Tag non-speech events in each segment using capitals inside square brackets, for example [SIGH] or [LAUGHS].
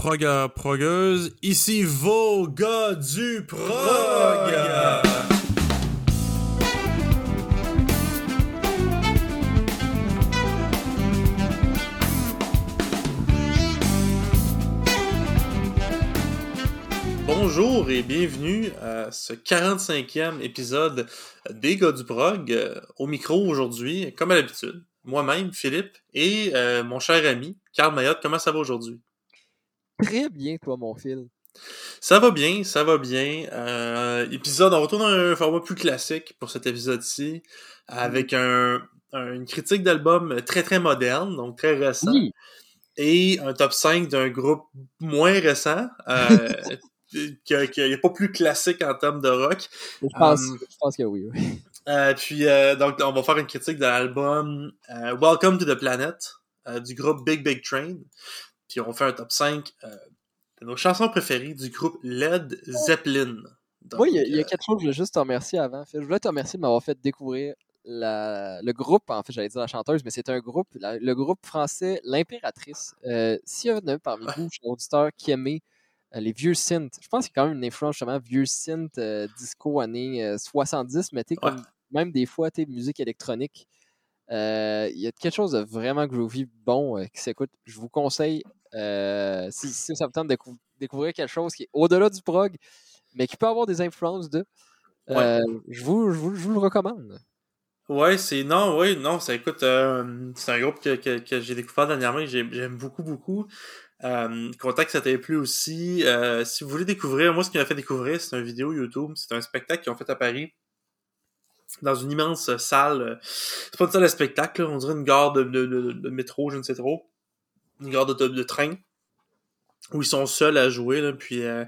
Proga, progueuse, ici vos gars du prog! Bonjour et bienvenue à ce 45e épisode des gars du prog. Euh, Au micro aujourd'hui, comme à l'habitude, moi-même, Philippe, et euh, mon cher ami, Carl Mayotte. Comment ça va aujourd'hui? Très bien, toi, mon fil. Ça va bien, ça va bien. Euh, épisode, on retourne à un format plus classique pour cet épisode-ci, avec un, un- une critique d'album très très moderne, donc très récent, Oui. et un top 5 d'un groupe moins récent, euh, [LAUGHS] qui n'est pas plus classique en termes de rock. Je pense, Um, je pense que oui. oui. Euh, puis, euh, donc, on va faire une critique de l'album euh, Welcome to the Planet euh, du groupe Big Big Train. Puis, on fait un top 5 euh, de nos chansons préférées du groupe Led Zeppelin. Donc, Moi, il y, a- il y a euh, quelque chose, je voulais juste te remercier avant. Phil. Je voulais te remercier de m'avoir fait découvrir la- le groupe, en fait, j'allais dire la chanteuse, mais c'est un groupe, la- le groupe français L'Impératrice. Euh, S'il y en a parmi vous, chers auditeurs, qui aimait euh, les vieux synths, je pense qu'il y a quand même une influence justement vieux synth euh, disco années euh, 70, mais tu sais, Ouais. comme même des fois, tu musique électronique. Euh, Il y a quelque chose de vraiment groovy, bon, euh, qui s'écoute. Je vous conseille, euh, si, si ça vous tente de décou- découvrir quelque chose qui est au-delà du prog, mais qui peut avoir des influences de, euh, je, vous, je, vous, je vous le recommande. Ouais, c'est. Non, ouais, non, ça écoute. euh, c'est un groupe que, que, que j'ai découvert dernièrement j'aime beaucoup, beaucoup. Euh, content que ça t'ait plu aussi. Euh, si vous voulez découvrir, moi, ce qui m'a fait découvrir, c'est une vidéo YouTube. C'est un spectacle qu'ils ont fait à Paris. Dans une immense salle. euh, C'est pas une salle de spectacle, là, on dirait une gare de, de, de- de métro, je ne sais trop. Une gare de, de, train. Où ils sont seuls à jouer, là, puis euh,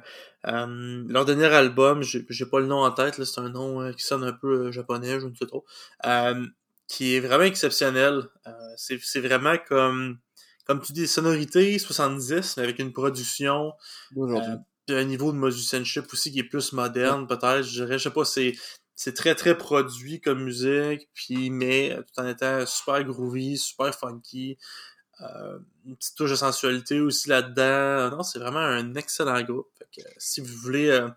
euh, leur dernier album, j'ai pas le nom en tête, c'est un nom euh, qui sonne un peu euh, japonais, je ne sais trop, euh, qui est vraiment exceptionnel. Euh, c'est vraiment comme, comme tu dis, sonorités 70, mais avec une production, puis un niveau de musicianship aussi qui est plus moderne, peut-être, je dirais, je sais pas, c'est c'est très très produit comme musique, puis mais tout en étant super groovy, super funky. Euh, une petite touche de sensualité aussi là-dedans. Non, c'est vraiment un excellent groupe. Fait que, euh, si vous voulez, euh,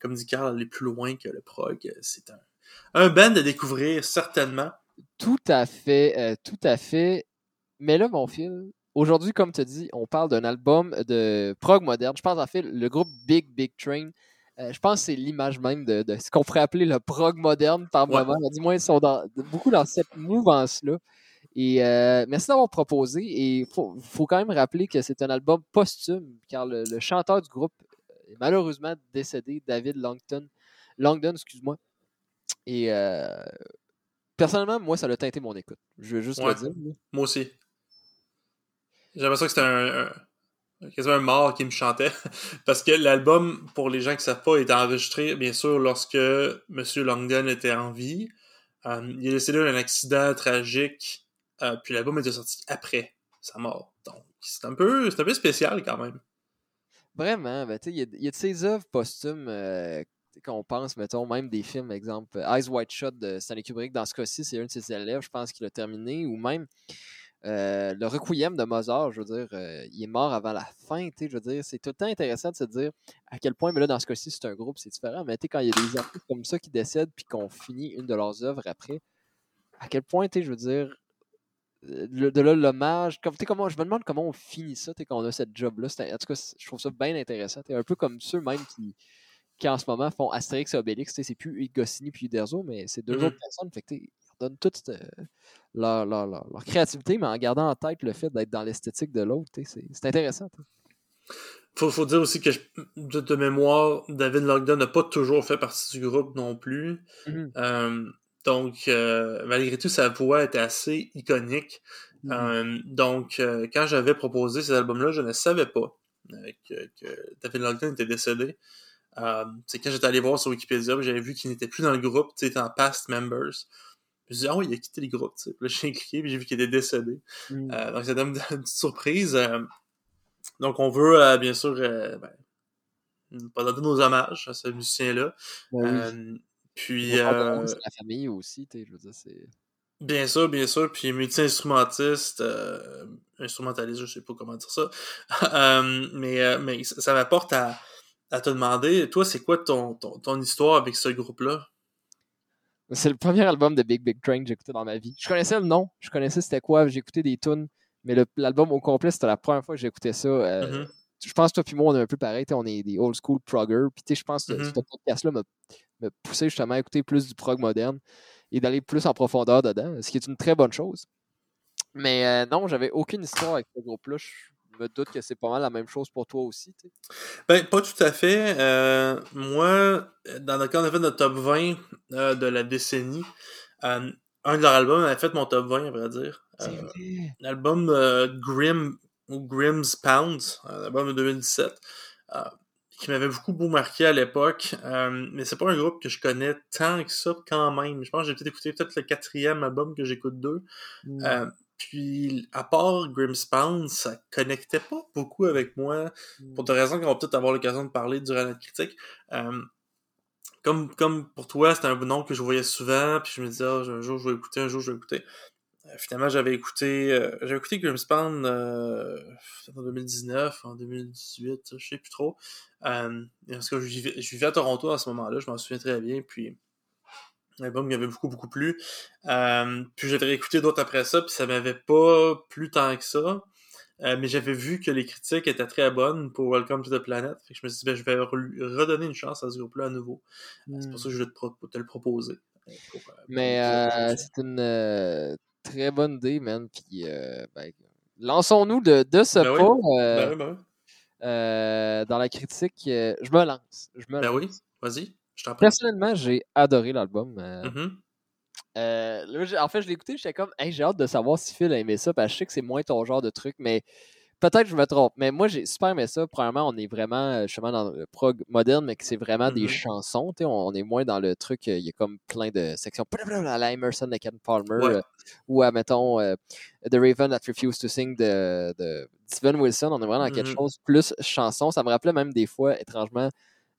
comme dit Carl, aller plus loin que le prog, euh, c'est un, un band à découvrir certainement. Tout à fait, euh, tout à fait. Mais là, mon fil, aujourd'hui, comme tu dis, on parle d'un album de prog moderne. Je pense en fait le groupe Big Big Train. je pense que c'est l'image même de, de ce qu'on pourrait appeler le prog moderne par Ouais. moment. Du moins, ils sont dans, beaucoup dans cette mouvance-là. Et euh, merci d'avoir proposé. Et il faut, faut quand même rappeler que c'est un album posthume, car le, le chanteur du groupe est malheureusement décédé, David Langton. Langdon, excuse-moi. Et euh, personnellement, moi, ça a teinté mon écoute. Je veux juste Ouais. le dire. Moi aussi. J'ai l'impression que c'était un, un, quasiment un mort qui me chantait. [LAUGHS] Parce que l'album, pour les gens qui savent pas, est enregistré, bien sûr, lorsque M. Langdon était en vie. Euh, il est décédé d'un accident tragique, euh, puis l'album était sorti après sa mort. Donc, c'est un peu, un peu spécial quand même. Vraiment, ben, il y, a- y a de ces œuvres posthumes euh, qu'on pense, mettons, même des films, exemple, Eyes Wide Shut de Stanley Kubrick, dans ce cas-ci, c'est un de ses élèves, je pense, qui l'a terminé, ou même euh, le Requiem de Mozart, je veux dire, euh, il est mort avant la fin, tu sais, je veux dire, c'est tout le temps intéressant de se dire à quel point, mais là, dans ce cas-ci, c'est un groupe, c'est différent, mais tu sais, quand il y a des artistes comme ça qui décèdent puis qu'on finit une de leurs œuvres après, à quel point, tu sais, je veux dire, le- de là l'hommage comme comment je me demande comment on finit ça quand on a cette job là en tout cas je trouve ça bien intéressant tu sais, un peu comme ceux même qui qui en ce moment font Astérix et Obélix c'est plus Goscinny puis Uderzo mais c'est deux Mhm. autres personnes fait que redonnent toute euh, leur, leur, leur, leur créativité mais en gardant en tête le fait d'être dans l'esthétique de l'autre sais, c'est intéressant. Faut, faut dire aussi que je- de, de mémoire, David Langdon n'a pas toujours fait partie du groupe non plus. Mhm. Euh, donc, euh, malgré tout, sa voix était assez iconique. Mhm. Euh, donc, euh, quand j'avais proposé ces albums-là, je ne savais pas euh, que, que David Langdon était décédé. Euh, c'est quand j'étais allé voir sur Wikipédia, j'avais vu qu'il n'était plus dans le groupe, il était en past members. Je me suis dit, ah oui, il a quitté le groupe, tu sais. Puis là, j'ai cliqué, puis j'ai vu qu'il était décédé. Mhm. Euh, donc, c'était une, une petite surprise. Donc, on veut, bien sûr, ben, pas donner nos hommages à ce musicien-là. Ben oui. Euh, puis, euh, la famille aussi tu sais, je veux dire c'est Bien sûr, bien sûr. Puis multi-instrumentiste, euh, instrumentaliste, je sais pas comment dire ça. [LAUGHS] Euh, mais, euh, mais ça m'apporte à, à te demander, toi, c'est quoi ton, ton, ton, histoire avec ce groupe-là? C'est le premier album de Big Big Train que j'ai écouté dans ma vie. Je connaissais le nom, je connaissais c'était quoi, j'ai écouté des tunes, mais l'album au complet, c'était la première fois que écouté ça. Mm-hmm. Je pense que toi et moi, on est un peu pareil, on est des old school proggers. Puis je pense que mm-hmm. ce podcast-là m'a poussé justement à écouter plus du prog moderne et d'aller plus en profondeur dedans, ce qui est une très bonne chose. Mais euh, non, j'avais aucune histoire avec ce groupe-là. Je me doute que c'est pas mal la même chose pour toi aussi. Ben, pas tout à fait. Euh, moi, dans le cas, on a fait notre top 20 euh, de la décennie. un de leurs albums avait fait mon top 20, à vrai dire. L'album Grim ou Grimm's Pounds, l'album de 2017 qui m'avait beaucoup beau marqué à l'époque. Euh, mais c'est pas un groupe que je connais tant que ça quand même. Je pense que j'ai peut-être écouté peut-être le quatrième album que j'écoute d'eux. Mm. Euh, puis, à part Grimspound, ça connectait pas beaucoup avec moi, mm. pour des raisons qu'on va peut-être avoir l'occasion de parler durant notre critique. Euh, comme, comme pour toi, c'était un nom que je voyais souvent, puis je me disais, ah, un jour je vais écouter, un jour je vais écouter. Euh, finalement, j'avais écouté euh, j'avais écouté Grimspan euh, en 2019, en 2018, je sais plus trop. Euh, parce que je vivais, je vivais à Toronto à ce moment-là, je m'en souviens très bien. Puis l'album m'avait beaucoup, beaucoup plu. Euh, puis j'avais écouté d'autres après ça, puis ça m'avait pas plu tant que ça. Euh, mais j'avais vu que les critiques étaient très bonnes pour Welcome to the Planet. Fait que je me suis dit, ben, je vais redonner une chance à ce groupe-là à nouveau. C'est pour hmm. ça que je vais te, te le proposer. mais c'est une très bonne idée, man. Puis, euh, ben, lançons-nous de, de ce ben pas. Euh, ben ben euh, dans la critique, je me lance. Je me ben oui, vas-y. Personnellement, j'ai adoré l'album. Mm-hmm. en fait, je l'ai écouté, j'étais comme, j'ai hâte de savoir si Phil a aimé ça, parce que je sais que c'est moins ton genre de truc, mais Peut-être que je me trompe, mais moi j'ai super aimé ça. Premièrement, on est vraiment euh, justement dans le prog moderne, mais que c'est vraiment des mm-hmm. chansons. On, est moins dans le truc, euh, il y a comme plein de sections à la Emerson de Ken Palmer euh, ou à mettons The Raven That Refused to Sing de, de Steven Wilson. On est vraiment dans quelque mm-hmm. chose plus chanson. Ça me rappelait même des fois, étrangement,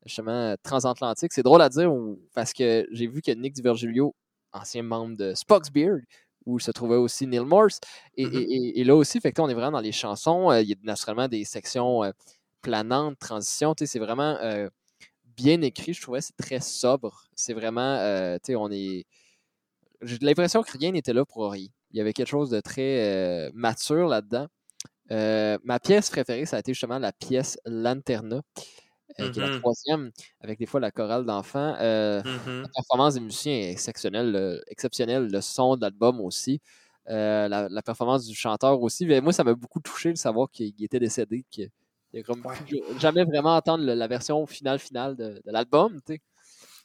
justement, transatlantique. C'est drôle à dire parce que j'ai vu que Nick DiVergilio, ancien membre de Spock's Beard, où se trouvait aussi Neil Morse. Mm-hmm. Et, là aussi, fait on est vraiment dans les chansons. Euh, il y a naturellement des sections euh, planantes, transitions. C'est vraiment euh, bien écrit. Je trouvais c'est très sobre. C'est vraiment, on est. J'ai l'impression que rien n'était là pour rien. Il y avait quelque chose de très mature là-dedans. ma pièce préférée, ça a été justement la pièce Lanterna. Euh, qui est la mm-hmm. troisième, avec des fois la chorale d'enfants. Euh, mm-hmm. La performance des musiciens est exceptionnelle, exceptionnelle le son de l'album aussi. Euh, la, performance du chanteur aussi. Mais moi, ça m'a beaucoup touché de savoir qu'il était décédé, qu'il a jamais vraiment entendre la version finale finale de, l'album.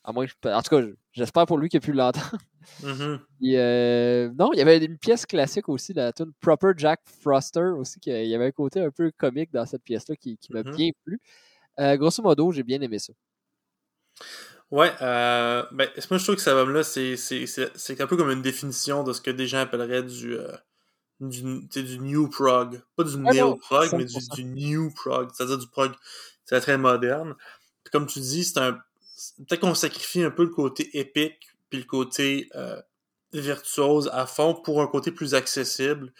À moins en tout cas, j'espère pour lui qu'il a pu l'entendre. Mm-hmm. [LAUGHS] non, il y avait une pièce classique aussi, la tune Proper Jack Froster aussi, qu'il y avait un côté un peu comique dans cette pièce-là qui, qui m'a bien plu. Euh, grosso modo, j'ai bien aimé ça. Ouais, euh, ben, moi je trouve que cet album-là, c'est un peu comme une définition de ce que des gens appelleraient du, euh, du, du, new prog. Pas du neo prog, mais du, du, new prog, c'est-à-dire du prog c'est très moderne. Puis comme tu dis, c'est un. Peut-être qu'on sacrifie un peu le côté épique, puis le côté euh, virtuose à fond pour un côté plus accessible.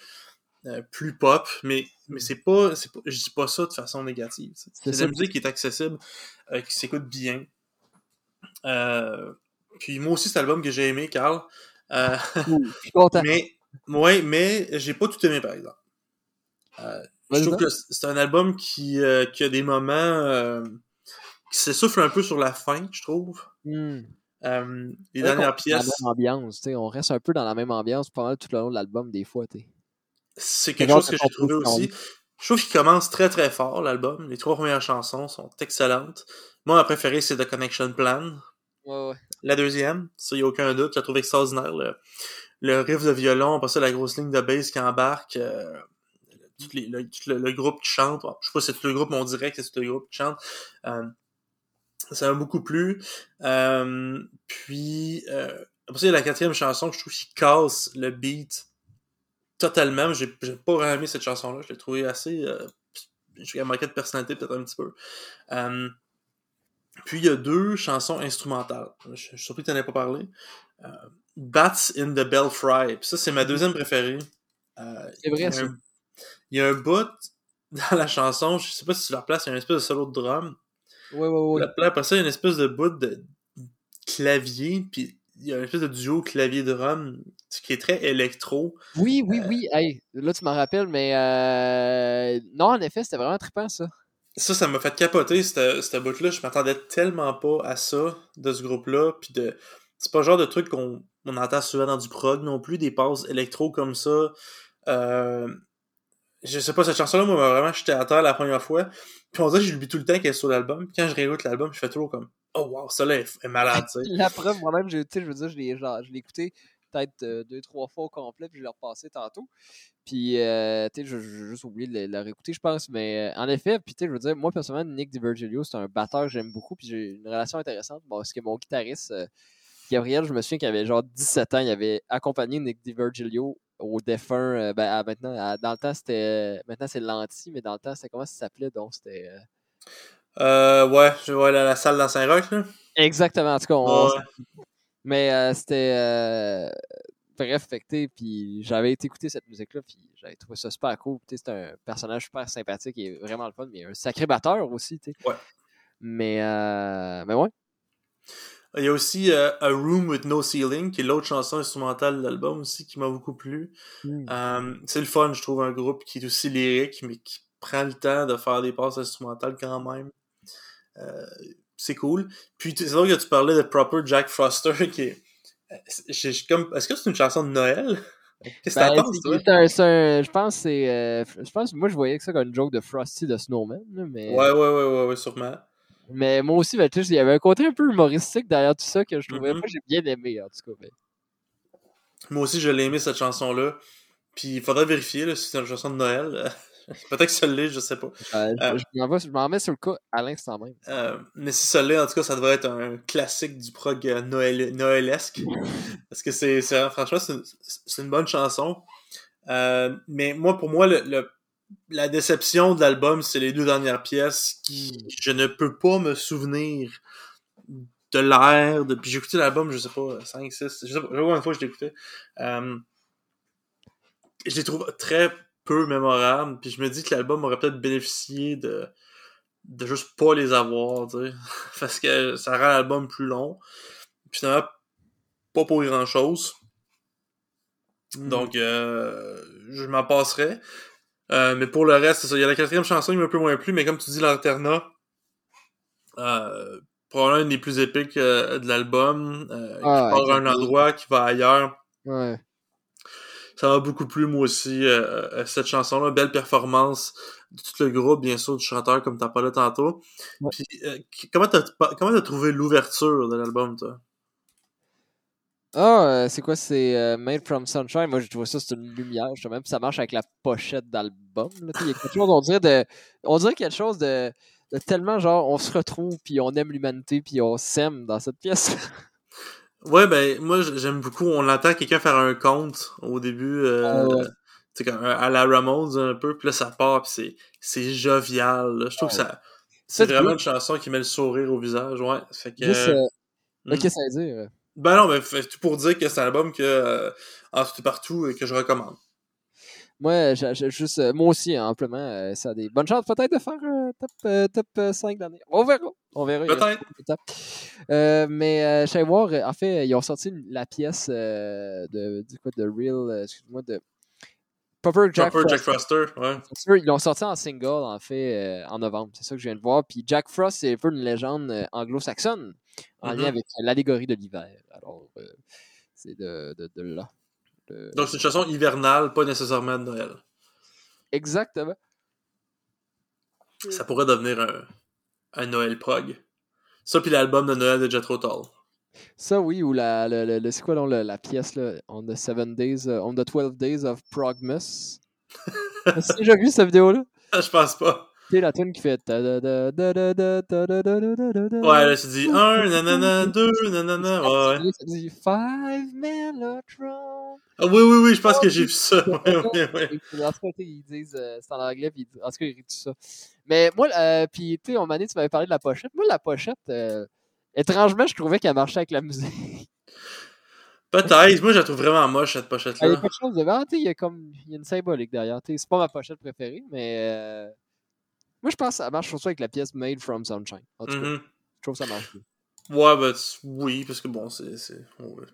Euh, plus pop, mais, mais mm. c'est pas, pas, je dis pas ça de façon négative. C'est de la musique qui est accessible, euh, qui s'écoute bien. Euh, puis moi aussi, c'est l'album que j'ai aimé, Carl. je suis [LAUGHS] content. Mais, ouais, mais j'ai pas tout aimé, par exemple. je trouve que c'est un album qui, qui a des moments qui s'essouffle un peu sur la fin, je trouve. Mm. les dernières pièces. ambiance, on reste un peu dans la même ambiance pendant tout le long de l'album, des fois. T'sais. C'est quelque chose que j'ai trouvé aussi. Je trouve qu'il commence très très fort l'album. Les trois premières chansons sont excellentes. Moi, ma préférée, c'est The Connection Plan. Ouais, ouais. La deuxième, ça, il n'y a aucun doute. Je la trouve extraordinaire. Le, riff de violon, après ça, la grosse ligne de bass qui embarque. Euh, tout, les, le, groupe qui chante. Je sais pas si c'est tout le groupe, mais on dirait que c'est tout le groupe qui chante. Euh, ça m'a beaucoup plu. Euh, puis, après ça, il y a la quatrième chanson que je trouve qui casse le beat totalement. J'ai pas vraiment aimé cette chanson-là. Je l'ai trouvé assez. Euh, j'ai manqué de personnalité peut-être un petit peu. Euh, puis il y a deux chansons instrumentales. Je, suis surpris que tu n'en aies pas parlé. Bats in the Belfry. Puis ça, c'est ma deuxième préférée. c'est vrai, ça. Il y a un bout dans la chanson, je sais pas si tu la replaces, il y a une espèce de solo de drum. Ouais, ouais, ouais. Là, après ça, il y a une espèce de bout de clavier, puis il y a une espèce de duo clavier-drum qui est très électro. Oui, oui, oui. Hey, là, tu m'en rappelles, mais euh... non, en effet, c'était vraiment trippant, ça. Ça, ça m'a fait capoter, cette, bout-là. Je m'attendais tellement pas à ça, de ce groupe-là. Puis de... C'est pas le genre de truc qu'on on entend souvent dans du prog non plus, des passes électro comme ça. Euh, je sais pas, cette chanson-là, moi, m'a vraiment jeté à terre la première fois. Puis on dirait que je l'oublie tout le temps qu'elle est sur l'album. Quand je réécoute l'album, je fais toujours comme Oh wow, ça là est, malade, tu sais. [LAUGHS] la preuve, moi-même, je, je veux dire, je l'ai écouté peut-être euh, deux, trois fois au complet, puis je l'ai repassé tantôt. Puis, euh, tu sais, j'ai juste oublié de la réécouter, je pense. Mais euh, en effet, puis tu sais, je veux dire, moi, personnellement, Nick DiVirgilio, c'est un batteur que j'aime beaucoup, puis j'ai une relation intéressante. Bon, parce que mon guitariste, Gabriel, je me souviens qu'il avait genre 17 ans, il avait accompagné Nick DiVirgilio au défunt, euh, ben, maintenant, dans le temps, c'était. Maintenant, c'est Lanty, mais dans le temps, c'était comment ça s'appelait donc? C'était. Euh... Euh, ouais, je vois la, la, salle dans Saint-Roch, là. Exactement, en tout cas. On... Mais euh, c'était. Euh, bref, fait puis j'avais été écouter cette musique-là, puis j'avais trouvé ça super cool. C'est un personnage super sympathique et vraiment le fun, mais un sacré batteur aussi, tu sais. Ouais. Mais, euh, mais ouais. Il y a aussi euh, A Room with No Ceiling, qui est l'autre chanson instrumentale de l'album aussi, qui m'a beaucoup plu. Hmm. Euh, c'est le fun, je trouve, un groupe qui est aussi lyrique, mais qui prend le temps de faire des passes instrumentales quand même. Euh, c'est cool. Puis c'est vrai que tu parlais de Proper Jack Froster, [LAUGHS] qui est... comme... Est-ce que c'est une chanson de Noël? [LAUGHS] Qu'est-ce que ben, t'en penses, toi? je pense que c'est... je pense moi, je voyais que ça comme une joke de Frosty de Snowman, mais... Ouais, ouais, ouais, ouais, ouais sûrement. Mais moi aussi, ben, il y avait un côté un peu humoristique derrière tout ça que je trouvais. Mm-hmm. Moi, j'ai bien aimé, en tout cas. Mais... Moi aussi, je l'ai aimé, cette chanson-là. Puis il faudrait vérifier là, si c'est une chanson de Noël. [LAUGHS] [LAUGHS] Peut-être que ça l'est, je sais pas. Euh, euh, je m'en mets sur le cas à l'instant même. Euh, mais si ça l'est, en tout cas, ça devrait être un classique du prog Noël, noëlesque. [LAUGHS] Parce que c'est franchement, c'est une, une, bonne chanson. Euh, mais moi, pour moi, le, le la déception de l'album, c'est les deux dernières pièces qui je ne peux pas me souvenir de l'air. De... Puis j'ai écouté l'album, je sais pas, 5, 6, je sais pas, une fois que je l'écoutais. Euh... Je les trouve très peu mémorables. Puis je me dis que l'album aurait peut-être bénéficié de de juste pas les avoir, tu sais. [LAUGHS] Parce que ça rend l'album plus long. Puis finalement, pas pour grand chose. Donc, euh, je m'en passerai. Euh, mais pour le reste, c'est ça. Il y a la quatrième chanson qui m'a un peu moins plu, mais comme tu dis, l'alternat, euh, probablement une des plus épiques euh, de l'album, euh, ah, qui part à un endroit, qui va ailleurs. Ouais. Ça m'a beaucoup plu, moi aussi, euh, cette chanson-là. Belle performance de tout le groupe, bien sûr, du chanteur, comme t'as parlé tantôt. Ouais. Puis, euh, comment t'as comment trouvé l'ouverture de l'album, toi? Ah, euh, c'est quoi? C'est euh, Made from Sunshine. Moi, je trouve ça, c'est une lumière, justement. Puis ça marche avec la pochette d'album. Il y a quelque chose, on dirait, de, on dirait quelque chose de, de tellement genre, on se retrouve, puis on aime l'humanité, puis on s'aime dans cette pièce. [LAUGHS] ouais, ben, moi, j'aime beaucoup. On entend quelqu'un faire un conte au début. Euh, oh, ouais. Comme à la Ramones un peu, puis là ça part, puis c'est c'est jovial. Là. Je trouve oh. que ça c'est vraiment une chanson qui met le sourire au visage, ouais. Fait que, Juste, euh, hmm. Qu'est-ce que ça veut dire? Ben non, mais tout pour dire que c'est un album que euh, en tout partout et que je recommande. Moi, j j juste, euh, moi aussi, hein, amplement, euh, ça a des bonnes chances peut-être de faire euh, top, top 5 d'année. On verra. On verra. Peut-être. mais je voir, en fait, ils ont sorti la pièce de, de, quoi, de Real, excuse-moi, de Proper Jack, Proper Jack Froster. ouais. Ils l'ont sorti en single, en fait, en novembre. C'est ça que je viens de voir. Puis Jack Frost, c'est un peu une légende anglo-saxonne en Mm-hmm. lien avec l'allégorie de l'hiver. Alors, euh, c'est de, de, de, là. De... Donc, c'est une chanson hivernale, pas nécessairement de Noël. Exactement. Ça pourrait devenir un, un Noël prog. Ça, puis l'album de Noël de Jethro Tull. Ça, oui, ou la, le, le, le c'est quoi donc, la, la pièce, là, On the seven days, uh, On the 12 Days of Progmas. As-tu déjà vu cette vidéo-là? Je pense pas. Tu sais, la tune qui fait. Ouais, là, tu dis un, nanana, deux, nanana. Ouais, ouais. Ça dit Five Mellotron. Ah, oui, oui, oui, je pense que j'ai vu ça. Ouais, ouais, ouais. En tout cas, ils disent. Euh, c'est en anglais, puis en tout cas, ils disent tout ça. Mais moi, euh, puis tu sais, on m'a dit, tu m'avais parlé de la pochette. Moi, la pochette, euh, étrangement, je trouvais qu'elle marchait avec la musique. [LAUGHS] Peut-être. Moi, je la trouve vraiment moche, cette pochette-là. Il y a quelque chose de. Ah, il y a comme. Il y a une symbolique derrière. C'est pas ma pochette préférée, mais. Euh... Moi, je pense que ça marche surtout avec la pièce Made from Sunshine. En tout cas, Mhm. je trouve que ça marche. Ouais, ben, tu- oui, parce que bon, c'est. c'est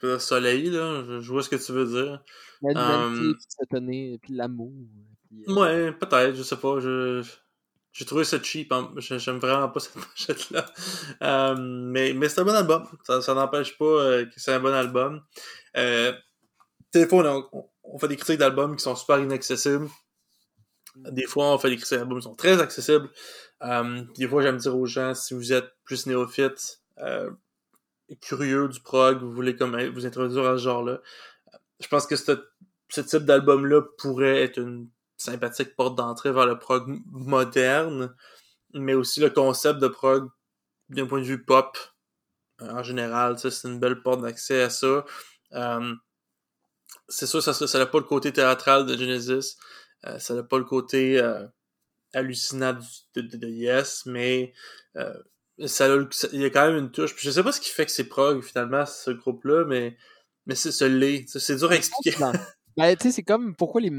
le soleil, là. Je, vois ce que tu veux dire. La Um, puis l'amour. puis, euh, Ouais, peut-être, je sais pas. Je. J'ai trouvé ça cheap. hein. J'ai- J'aime vraiment pas [LAUGHS] cette pochette-là. Euh, mais mais c'est un bon album. Ça, ça n'empêche pas euh, que c'est un bon album. Euh, des fois, on- on fait des critiques d'albums qui sont super inaccessibles. Des fois, on fait des critiques d'albums qui sont très accessibles. Euh, des fois, j'aime dire aux gens, si vous êtes plus néophyte, euh, curieux du prog, vous voulez comme vous introduire à ce genre-là, je pense que ce, ce type d'album-là pourrait être une sympathique porte d'entrée vers le prog moderne, mais aussi le concept de prog d'un point de vue pop euh, en général, c'est une belle porte d'accès à ça. Euh, c'est sûr, ça ça n'a pas le côté théâtral de Genesis, euh, ça n'a pas le côté euh, hallucinant de, de- de Yes, mais euh, ça, a ça- il y a quand même une touche. Puis je sais pas ce qui fait que c'est prog finalement ce groupe-là, mais mais c'est ce l'est. C'est dur à expliquer. Ben, tu sais, c'est comme pourquoi les. Tu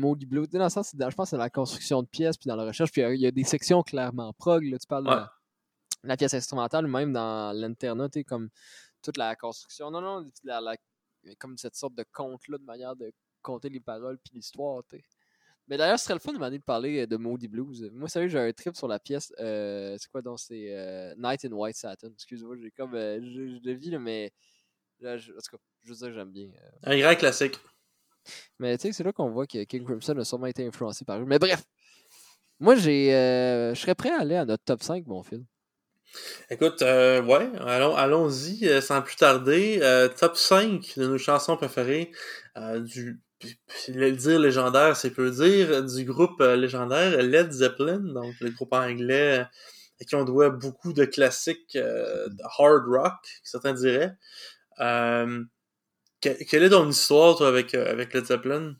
sais, Dans le sens, dans- je pense que c'est dans la construction de pièces, puis dans la recherche. Puis il y y, a des sections clairement prog. Là, tu parles de Ouais. la, la pièce instrumentale, même dans l'internat, tu comme toute la construction. Non, non, la, la- comme cette sorte de conte-là, de manière de compter les paroles puis l'histoire, tu. Mais d'ailleurs, ce serait le fun de demander de parler euh, de Moody Blues. Moi, sérieux, j'ai un trip sur la pièce. euh, c'est quoi donc C'est euh, Night in White Satin. Excuse-moi, j'ai comme. euh, je, je là, mais. Là, je, en tout cas, je veux dire, j'aime bien. euh, Un grand classique. Mais tu sais, c'est là qu'on voit que King Crimson a sûrement été influencé par eux. Mais bref, moi, j'ai, euh, je serais prêt à aller à notre top 5, mon fil. Écoute, euh, ouais, allons, allons-y euh, sans plus tarder. Euh, top 5 de nos chansons préférées euh, du le dire légendaire, c'est peu dire, du groupe euh, légendaire Led Zeppelin, donc le groupe anglais à qui on doit beaucoup de classiques de hard rock, certains diraient. Euh, quelle est ton histoire, toi, avec, euh, avec Led Zeppelin?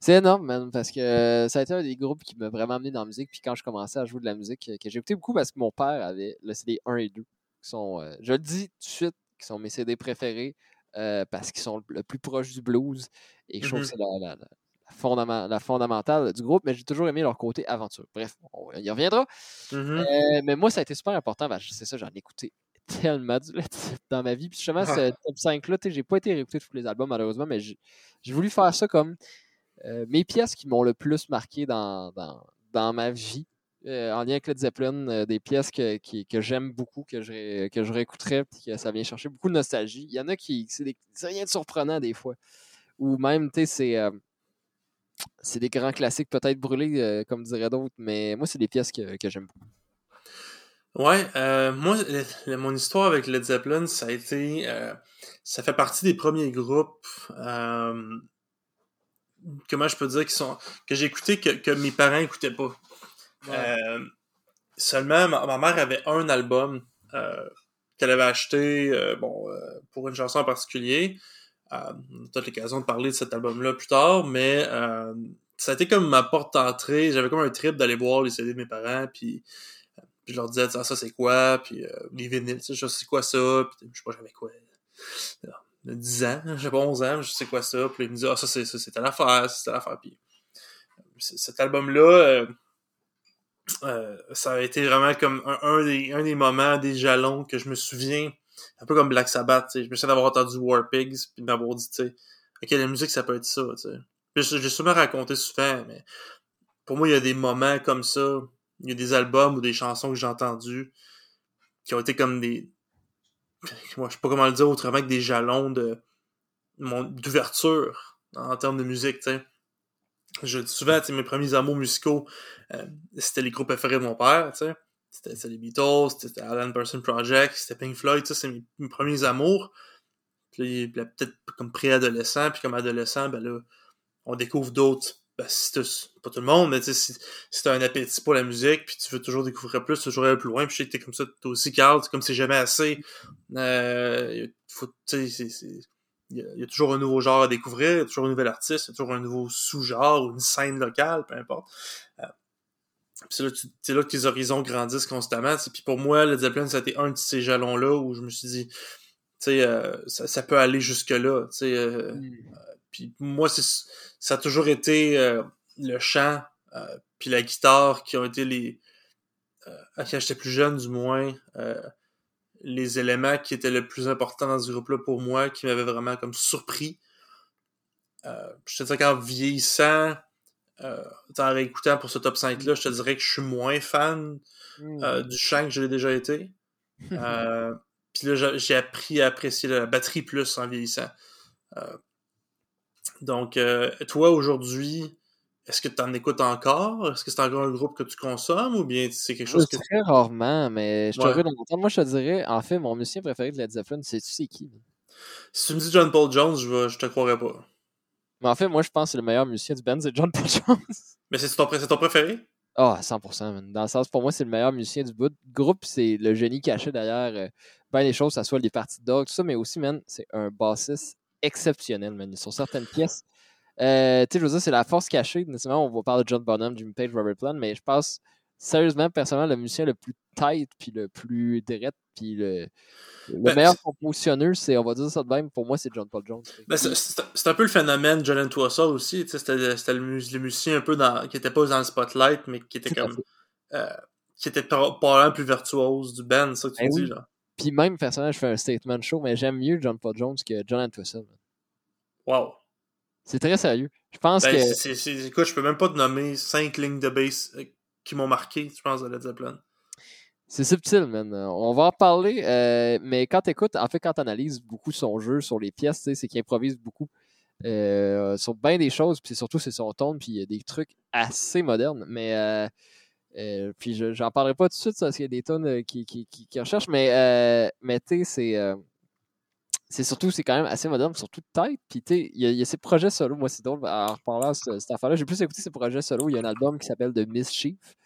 C'est énorme, man, parce que euh, ça a été un des groupes qui m'a vraiment amené dans la musique. Puis quand je commençais à jouer de la musique, euh, que j'ai écouté beaucoup parce que mon père avait le CD 1 et 2, qui sont, euh, je le dis tout de suite, qui sont mes CD préférés euh, parce qu'ils sont le, le plus proches du blues. Et je trouve Mhm. que c'est la, la- la- la fondamentale du groupe, mais j'ai toujours aimé leur côté aventure. Bref, on y reviendra. Mhm. Euh, mais moi, ça a été super important. C'est ça, j'en ai écouté tellement du Led [LAUGHS] dans ma vie. Puis justement, Ah. ce top 5-là, tu sais, j'ai pas été réécouter tous les albums, malheureusement, mais j'ai voulu faire ça comme euh, mes pièces qui m'ont le plus marqué dans, dans, dans ma vie. euh, en lien avec Led Zeppelin, euh, des pièces que, qui- que j'aime beaucoup, que je, que je réécouterais, puis que ça vient chercher beaucoup de nostalgie. Il y en a qui. C'est rien de surprenant des fois. Ou même, tu sais, c'est. euh, c'est des grands classiques peut-être brûlés, euh, comme diraient d'autres, mais moi, c'est des pièces que, que j'aime beaucoup. Ouais, euh, moi, le- le- mon histoire avec Led Zeppelin, ça a été, euh, ça fait partie des premiers groupes, euh, comment je peux dire, qui sont, que j'ai écouté que, que mes parents écoutaient pas. Euh, seulement, ma, ma mère avait un album euh, qu'elle avait acheté, euh, bon, pour une chanson en particulier. On a peut-être l'occasion de parler de cet album-là plus tard, mais euh, ça a été comme ma porte d'entrée. J'avais comme un trip d'aller voir les CD de mes parents, puis puis je leur disais, ah, ça c'est quoi, puis euh, les vinyles, je sais c'est quoi ça, puis je sais pas, j'avais quoi, euh, 10 ans, j'ai pas 11 ans, je sais quoi ça, puis ils me disaient, ah, ça c'est ça, c'était l'affaire, c'était l'affaire, puis euh, cet album-là, euh, euh, ça a été vraiment comme un, un des, un des moments, des jalons que je me souviens, un peu comme Black Sabbath, je me souviens d'avoir entendu War Pigs, puis de m'avoir dit, tu sais, ok, la musique ça peut être ça, tu sais. L'ai souvent raconté souvent, mais pour moi, il y a des moments comme ça, il y a des albums ou des chansons que j'ai entendues qui ont été comme des. Moi, je sais pas comment le dire autrement que des jalons de d'ouverture en termes de musique, tu sais. Je dis souvent, mes premiers amours musicaux, euh, c'était les groupes préférés de mon père, tu sais. C'était les Beatles, c'était Alan Person Project, c'était Pink Floyd, sais, c'est mes, mes premiers amours. Puis, puis peut-être comme préadolescent, puis comme adolescent, ben là, on découvre d'autres. Ben, si pas tout le monde, mais tu si, si t'as un appétit pour la musique, puis tu veux toujours découvrir plus, toujours aller plus loin, puis je sais que t'es comme ça, toi aussi, Carl, comme c'est jamais assez. Euh, faut, tu c'est- c'est- il y, a, y a toujours un nouveau genre à découvrir, y a toujours un nouvel artiste, y a toujours un nouveau sous-genre, ou une scène locale, peu importe. Euh, c'est là, tu- là que tes horizons grandissent constamment. tu. Puis pour moi, le Zeppelin, été un de ces jalons-là où je me suis dit, sais, ça, ça, peut aller jusque-là. Tu sais, mm. Puis moi, ça a toujours été le chant puis la guitare qui ont été les... quand j'étais plus jeune, du moins, les éléments qui étaient le plus importants dans ce groupe-là pour moi, qui m'avaient vraiment comme surpris. Euh, je te dirais qu'en vieillissant, euh, en réécoutant pour ce top 5-là, je te dirais que je suis moins fan euh, hmm. du chant que je l'ai déjà été. [LAUGHS] Euh, Puis là, j'ai appris à apprécier la batterie plus en vieillissant. Euh, donc, toi, aujourd'hui, est-ce que tu en écoutes encore? Est-ce que c'est encore un groupe que tu consommes ou bien c'est quelque chose que. Très rarement, mais je te ouais. dans Moi, je te dirais, en fait, mon musicien préféré de Led Zeppelin, c'est tu sais qui? Si tu me dis John Paul Jones, je, je te croirais pas. Mais en fait, moi, je pense que c'est le meilleur musicien du band, c'est John Paul [LAUGHS] Jones. Mais c'est ton, ton préféré? Ah, oh, 100%, man. Dans le sens, pour moi, c'est le meilleur musicien du bout. groupe, c'est le génie caché derrière euh, ben les choses, ça soit les parties de tout ça, mais aussi, man, c'est un bassiste exceptionnel, man. Sur certaines pièces, euh, tu sais, je veux dire, c'est la force cachée. Nécessairement, on va parler de John Bonham, Jimmy Page, Robert Plant, mais je pense, sérieusement, personnellement, le musicien le plus tight, puis le plus direct, puis le, le ben, meilleur compositionneur, c'est, on va dire ça de même, pour moi, c'est John Paul Jones. Ben, c'est un peu le phénomène John Entwistle aussi. C'était le, le, musicien un peu dans, qui était pas dans le spotlight, mais qui était comme. Euh, qui était probablement plus virtuose du band, ça que tu ben dis, genre. Puis même, personnellement, je fais un statement show, mais j'aime mieux John Paul Jones que John Entwistle. Wow. C'est très sérieux. Je pense ben, que. C est, écoute, je peux même pas te nommer cinq lignes de bass euh, qui m'ont marqué, je pense, de Led Zeppelin. C'est subtil, man. On va en parler, euh, mais quand t'écoutes, en fait, quand t'analyses beaucoup son jeu sur les pièces, c'est qu'il improvise beaucoup euh, sur bien des choses, puis surtout c'est son ton, puis il y a des trucs assez modernes, mais euh, euh puis j'en parlerai pas tout de suite, parce qu'il y a des tonnes euh, qui, qui, qui, qui recherchent, mais, euh, mais tu sais, c'est c'est surtout, c'est quand même assez moderne, surtout de tête. Puis, tu sais, il y, y, a ces projets solo. Moi, c'est drôle, en reparlant de cette affaire-là, j'ai plus écouté ces projets solo. Il y a un album qui s'appelle The Mischief,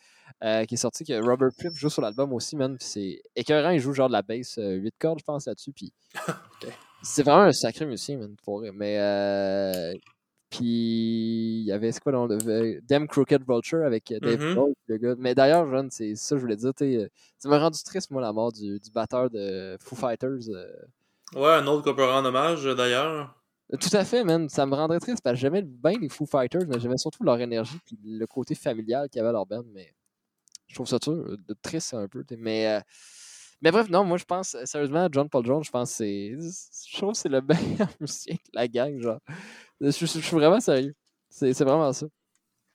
euh, qui est sorti, que Robert Fripp joue sur l'album aussi, man. c'est écœurant, il joue genre de la bass 8 euh, cordes, je pense, là-dessus. Puis, [LAUGHS] c'est vraiment un sacré musicien, man, pour Mais, euh, puis, il y avait, quoi, dans le Damn Crooked Vulture avec Dave mm -hmm. le gars. Mais d'ailleurs, John, c'est ça, je voulais dire, tu ça m'a rendu triste, moi, la mort du, du batteur de Foo Fighters. Ouais, un autre qu'on peut rendre hommage euh, d'ailleurs. Tout à fait, man. Ça me rendrait triste parce que j'aimais bien les Foo Fighters, mais j'aimais surtout leur énergie et le côté familial qu'il y avait à leur band. Mais je trouve ça euh, de triste un peu. Mais, euh, mais bref, non, moi je pense, sérieusement, John Paul Jones, je pense que c'est. Je trouve que c'est le [LAUGHS] meilleur musicien de la gang, genre. Je, je, je suis vraiment sérieux. C'est vraiment ça.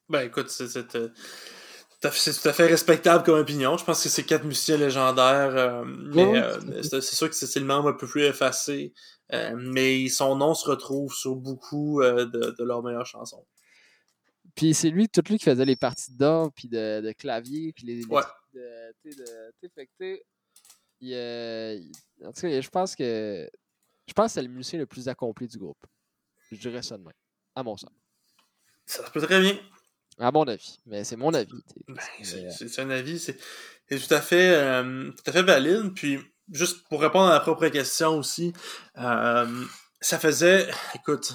Ben écoute, c'est c'est tout à fait respectable comme opinion. Je pense que c'est quatre musiciens légendaires, euh, mais euh, c'est sûr que c'est le membre un peu plus effacé. Euh, mais son nom se retrouve sur beaucoup de, de, leurs meilleures chansons. Puis c'est lui, tout lui qui faisait les parties d'or, puis de, de, clavier, puis les, les ouais. de, de il, en tout cas, je pense que je pense que c'est le musicien le plus accompli du groupe. Je dirais ça de même, à mon sens. Ça se peut très bien. À mon avis, mais c'est mon avis. Ben, c'est un avis, c'est tout à fait euh, tout à fait valide. Puis juste pour répondre à la propre question aussi, euh, ça faisait, écoute,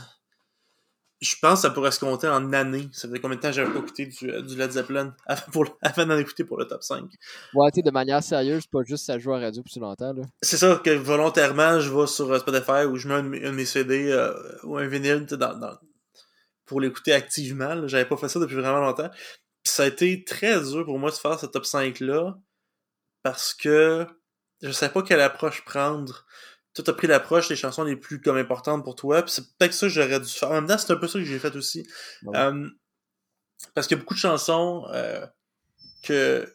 je pense que ça pourrait se compter en années. Ça faisait combien de temps j'avais pas écouté du, du, Led Zeppelin [LAUGHS] avant, d'en écouter pour le top 5. Ouais, tu de manière sérieuse, pas juste ça joue à radio plus longtemps. C'est ça, que volontairement, je vais sur Spotify ou je mets un, de mes CD euh, ou un vinyle dans, dans, pour l'écouter activement. J'avais pas fait ça depuis vraiment longtemps. Puis ça a été très dur pour moi de faire ce top 5-là parce que je savais pas quelle approche prendre. Toi, t'as pris l'approche des chansons les plus comme importantes pour toi, puis c'est peut-être ça que j'aurais dû faire. En même temps, c'est un peu ça que j'ai fait aussi. Euh, parce qu'il y a beaucoup de chansons euh, que,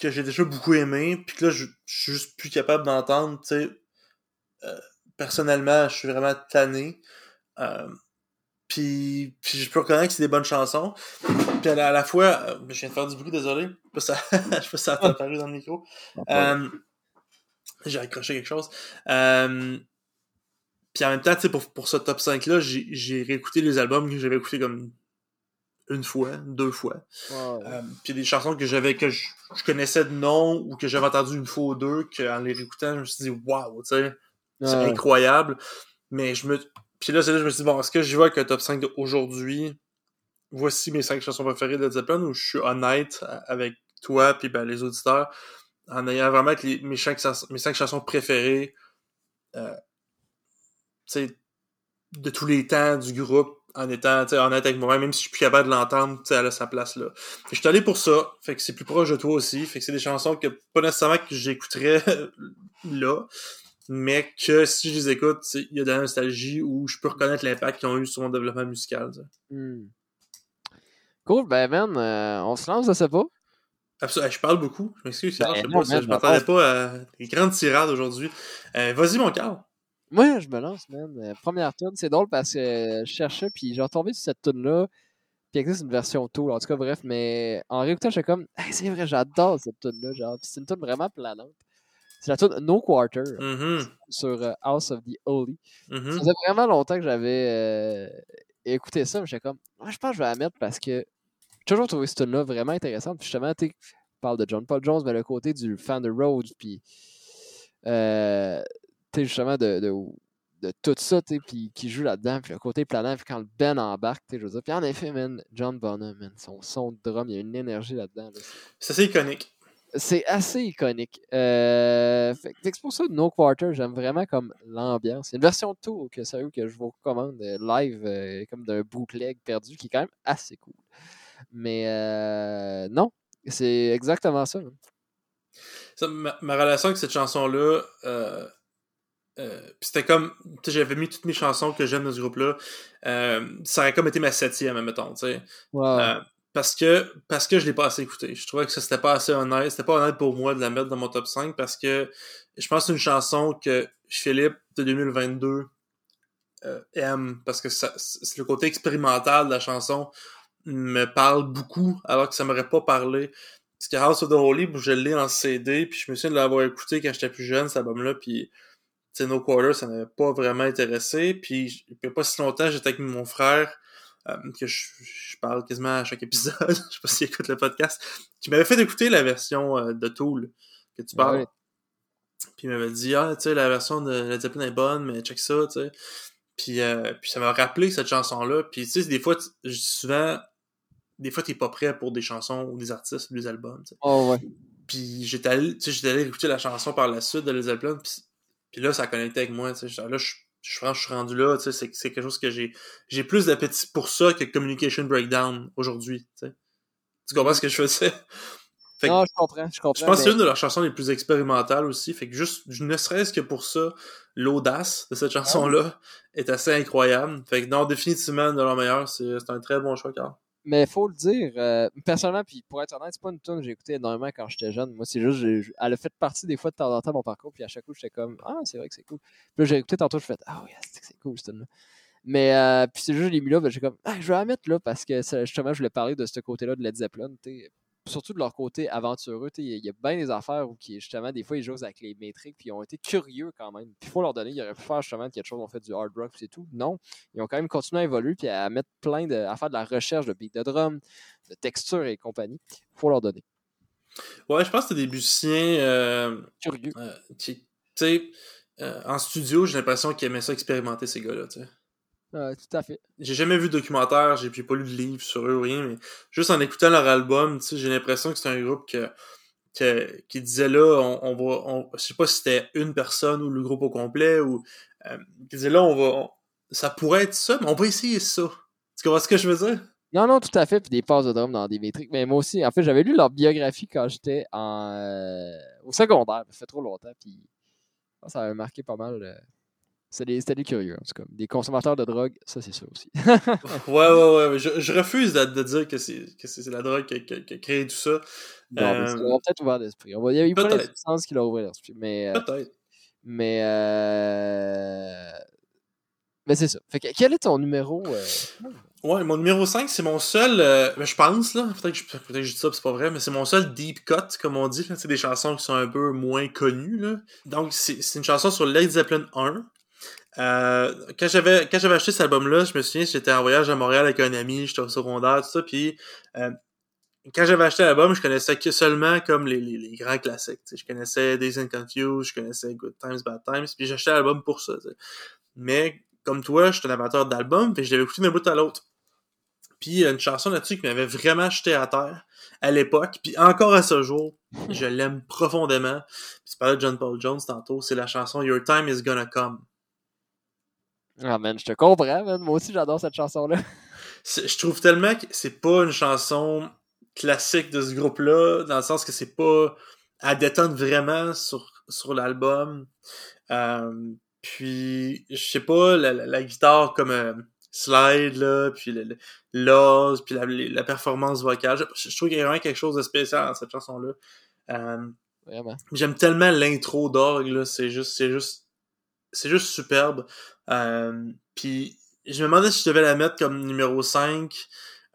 que j'ai déjà beaucoup aimées, puis que là, je, suis juste plus capable d'entendre, tu sais. Euh, personnellement, je suis vraiment tanné. Euh, puis, puis je peux reconnaître que c'est des bonnes chansons. Puis à la, à la fois, euh, je viens de faire du bruit, désolé. Je sais pas si ça [LAUGHS] a [LAUGHS] apparu dans le micro. Euh, j'ai accroché quelque chose. Euh, puis en même temps, pour, pour ce top 5-là, j'ai réécouté les albums que j'avais écoutés comme une fois, deux fois. Euh, puis des chansons que j'avais que je, je, connaissais de nom ou que j'avais entendu une fois ou deux, qu'en les réécoutant, je me suis dit waouh, tu sais, c'est incroyable. Mais je me puis là, c'est là je me suis dit, bon, est-ce que j'y vais avec un top 5 d'aujourd'hui? Voici mes 5 chansons préférées de Zeppelin ou je suis honnête avec toi puis ben, les auditeurs en ayant vraiment les, mes, 5, mes 5 chansons préférées euh, de tous les temps du groupe en étant honnête avec moi-même, même si je suis plus capable de l'entendre, elle a sa place là. je suis allé pour ça, fait que c'est plus proche de toi aussi, fait que c'est des chansons que pas nécessairement que j'écouterais [LAUGHS] là, mais que si je les écoute, il y a de la nostalgie où je peux reconnaître l'impact qu'ils ont eu sur mon développement musical. Hmm. Cool, ben man, euh, on se lance, je sais pas. Absolument. Je parle beaucoup. Je m'excuse, ben, je, je m'attendais pas à des grandes tirades aujourd'hui. Euh, vas-y, mon Carl. Moi, je me lance, man. Euh, première tune, c'est drôle parce que je cherchais, puis j'ai retombé sur cette tune-là. Puis il existe une version tool, en tout cas, bref. Mais en réécoutant, j'étais comme, c'est vrai, j'adore cette tune-là. Genre, c'est une tune vraiment planante. C'est la tune No Quarter mm-hmm. sur House of the Holy. Mm-hmm. Ça faisait vraiment longtemps que j'avais écouté ça, mais j'étais comme, moi, je pense que je vais la mettre parce que toujours trouvé cette tune-là vraiment intéressante. Puis justement, tu parles de John Paul Jones, mais le côté du fan de Rhodes, puis euh, justement de, de, de, tout ça, puis qui joue là-dedans, puis le côté planant, puis quand le Ben embarque, je veux dire. Puis en effet, man, John Bonham, man, son son de drum, il y a une énergie là-dedans. C'est assez iconique. C'est assez iconique. Euh, c'est pour ça No Quarter, j'aime vraiment comme l'ambiance. C'est une version tour que, que je vous recommande euh, live, euh, comme d'un bootleg perdu, qui est quand même assez cool. Mais euh, non, c'est exactement ça, ma, relation avec cette chanson-là, euh, euh, c'était comme, j'avais mis toutes mes chansons que j'aime dans ce groupe-là. ça aurait comme été ma septième, mettons, tu sais. parce que, parce que je l'ai pas assez écouté. Je trouvais que ça c'était pas assez honnête. C'était pas honnête pour moi de la mettre dans mon top 5 parce que je pense que c'est une chanson que Philippe de 2022 aime parce que c'est le côté expérimental de la chanson me parle beaucoup, alors que ça m'aurait pas parlé. Parce que House of the Holy, je l'ai en CD, puis je me souviens de l'avoir écouté quand j'étais plus jeune, cet album-là, puis No Quarter, ça m'avait pas vraiment intéressé. Puis, il pas si longtemps, j'étais avec mon frère, euh, que je, parle quasiment à chaque épisode, [LAUGHS] je sais pas s'il écoute le podcast, qui m'avait fait écouter la version euh, de Tool que tu parles. Puis il m'avait dit, ah, tu sais, la version de Led Zeppelin est bonne, mais check ça, tu sais. Puis, euh, puis ça m'a rappelé cette chanson-là. Puis tu sais, des fois, je souvent, des fois, t'es pas prêt pour des chansons ou des artistes ou des albums. Oh, ouais. Puis j'étais allé, allé écouter la chanson par la suite de Les Zeppelin, puis, puis là, ça connectait avec moi. Là, je, je, je suis rendu là, c'est, c'est quelque chose que j'ai j'ai plus d'appétit pour ça que Communication Breakdown aujourd'hui. Tu comprends ce que je [LAUGHS] faisais? non, je comprends, je comprends. Je pense que c'est une de leurs chansons les plus expérimentales aussi. Fait que juste, ne serait-ce que pour ça, l'audace de cette chanson-là est assez incroyable. Fait que non, définitivement, de leur meilleur, c'est un très bon choix, Carl. Mais faut le dire, euh, personnellement, puis pour être honnête, c'est pas une tune que j'ai écouté énormément quand j'étais jeune. Moi, c'est juste, elle a fait partie des fois de temps en temps mon parcours, puis à chaque coup, j'étais comme, ah, c'est vrai que c'est cool. Puis là, j'ai écouté tantôt, je fais, ah oui, c'est cool cette tune-là. Mais euh, puis c'est juste, je l'ai mis là, ben, j'ai comme, ah, je vais la mettre là parce que justement, je voulais parler de ce côté-là de Led Zeppelin surtout de leur côté aventureux. Il y, a bien des affaires où qui, justement, des fois, ils jouent avec les métriques, puis ils ont été curieux quand même. Puis il faut leur donner, ils auraient pu faire justement quelque chose, on fait du hard rock, c'est tout. Non, ils ont quand même continué à évoluer, puis à mettre plein de, à faire de la recherche de beat de drum, de texture et compagnie. Il faut leur donner. Ouais, je pense que c'est des musiciens euh, curieux. Euh, tu sais, euh, en studio, j'ai l'impression qu'ils aimaient ça expérimenter ces gars-là, tu sais tout à fait. J'ai jamais vu de documentaire, j'ai pas lu de livre sur eux ou rien, mais juste en écoutant leur album, j'ai l'impression que c'est un groupe que, qui disait là, on, on va, on, je sais pas si c'était une personne ou le groupe au complet, ou euh, qui disait là, on va, ça pourrait être ça, mais on va essayer ça. Tu comprends ce que je veux dire? Non, non, tout à fait, puis des passes de drum dans des métriques. Mais moi aussi, en fait, j'avais lu leur biographie quand j'étais en euh, au secondaire, ça fait trop longtemps, puis ça avait marqué pas mal. Euh, c'était des, curieux, en tout cas. Des consommateurs de drogue, ça, c'est ça aussi. [LAUGHS] ouais, ouais, ouais. Je, je refuse de, de dire que c'est la drogue qui, qui, a créé tout ça. Non, euh... mais ça leur peut-être ouvert l'esprit. Il y a eu plein de substances qui l'ont ouvert l'esprit. Mais, euh... Peut-être. Mais, euh... mais c'est ça. Fait que, quel est ton numéro euh... Ouais, mon numéro 5, c'est mon seul, euh, ben, je pense, là, peut-être que, je, peut que je dis ça, c'est pas vrai, mais c'est mon seul deep cut, comme on dit, c'est des chansons qui sont un peu moins connues, là. Donc, c'est une chanson sur Led Zeppelin 1, euh, quand j'avais quand j'avais acheté cet album-là, je me souviens, j'étais en voyage à Montréal avec un ami, j'étais au secondaire, tout ça, puis euh, quand j'avais acheté l'album, je connaissais que seulement comme les, les, les grands classiques. Je connaissais Days and Confused, je connaissais Good Times, Bad Times, puis acheté l'album pour ça. Mais comme toi, je suis un amateur d'albums, puis je l'avais écouté d'un bout à l'autre. Puis une chanson là-dessus qui m'avait vraiment jeté à terre à l'époque, puis encore à ce jour, je l'aime profondément. Puis tu parlais de John Paul Jones tantôt, c'est la chanson Your Time Is Gonna Come. Ah man, je te comprends, man. Moi aussi j'adore cette chanson-là. [LAUGHS] Je trouve tellement que c'est pas une chanson classique de ce groupe-là, dans le sens que c'est pas à détendre vraiment sur, sur l'album. Euh, puis, je sais pas, la, la, guitare comme euh, slide, là, puis le puis la, la, performance vocale. Je, trouve qu'il y a vraiment quelque chose de spécial dans cette chanson-là. Euh, vraiment. J'aime tellement l'intro d'orgue, là, c'est juste, c'est juste, c'est juste superbe. Euh, puis, je me demandais si je devais la mettre comme numéro 5.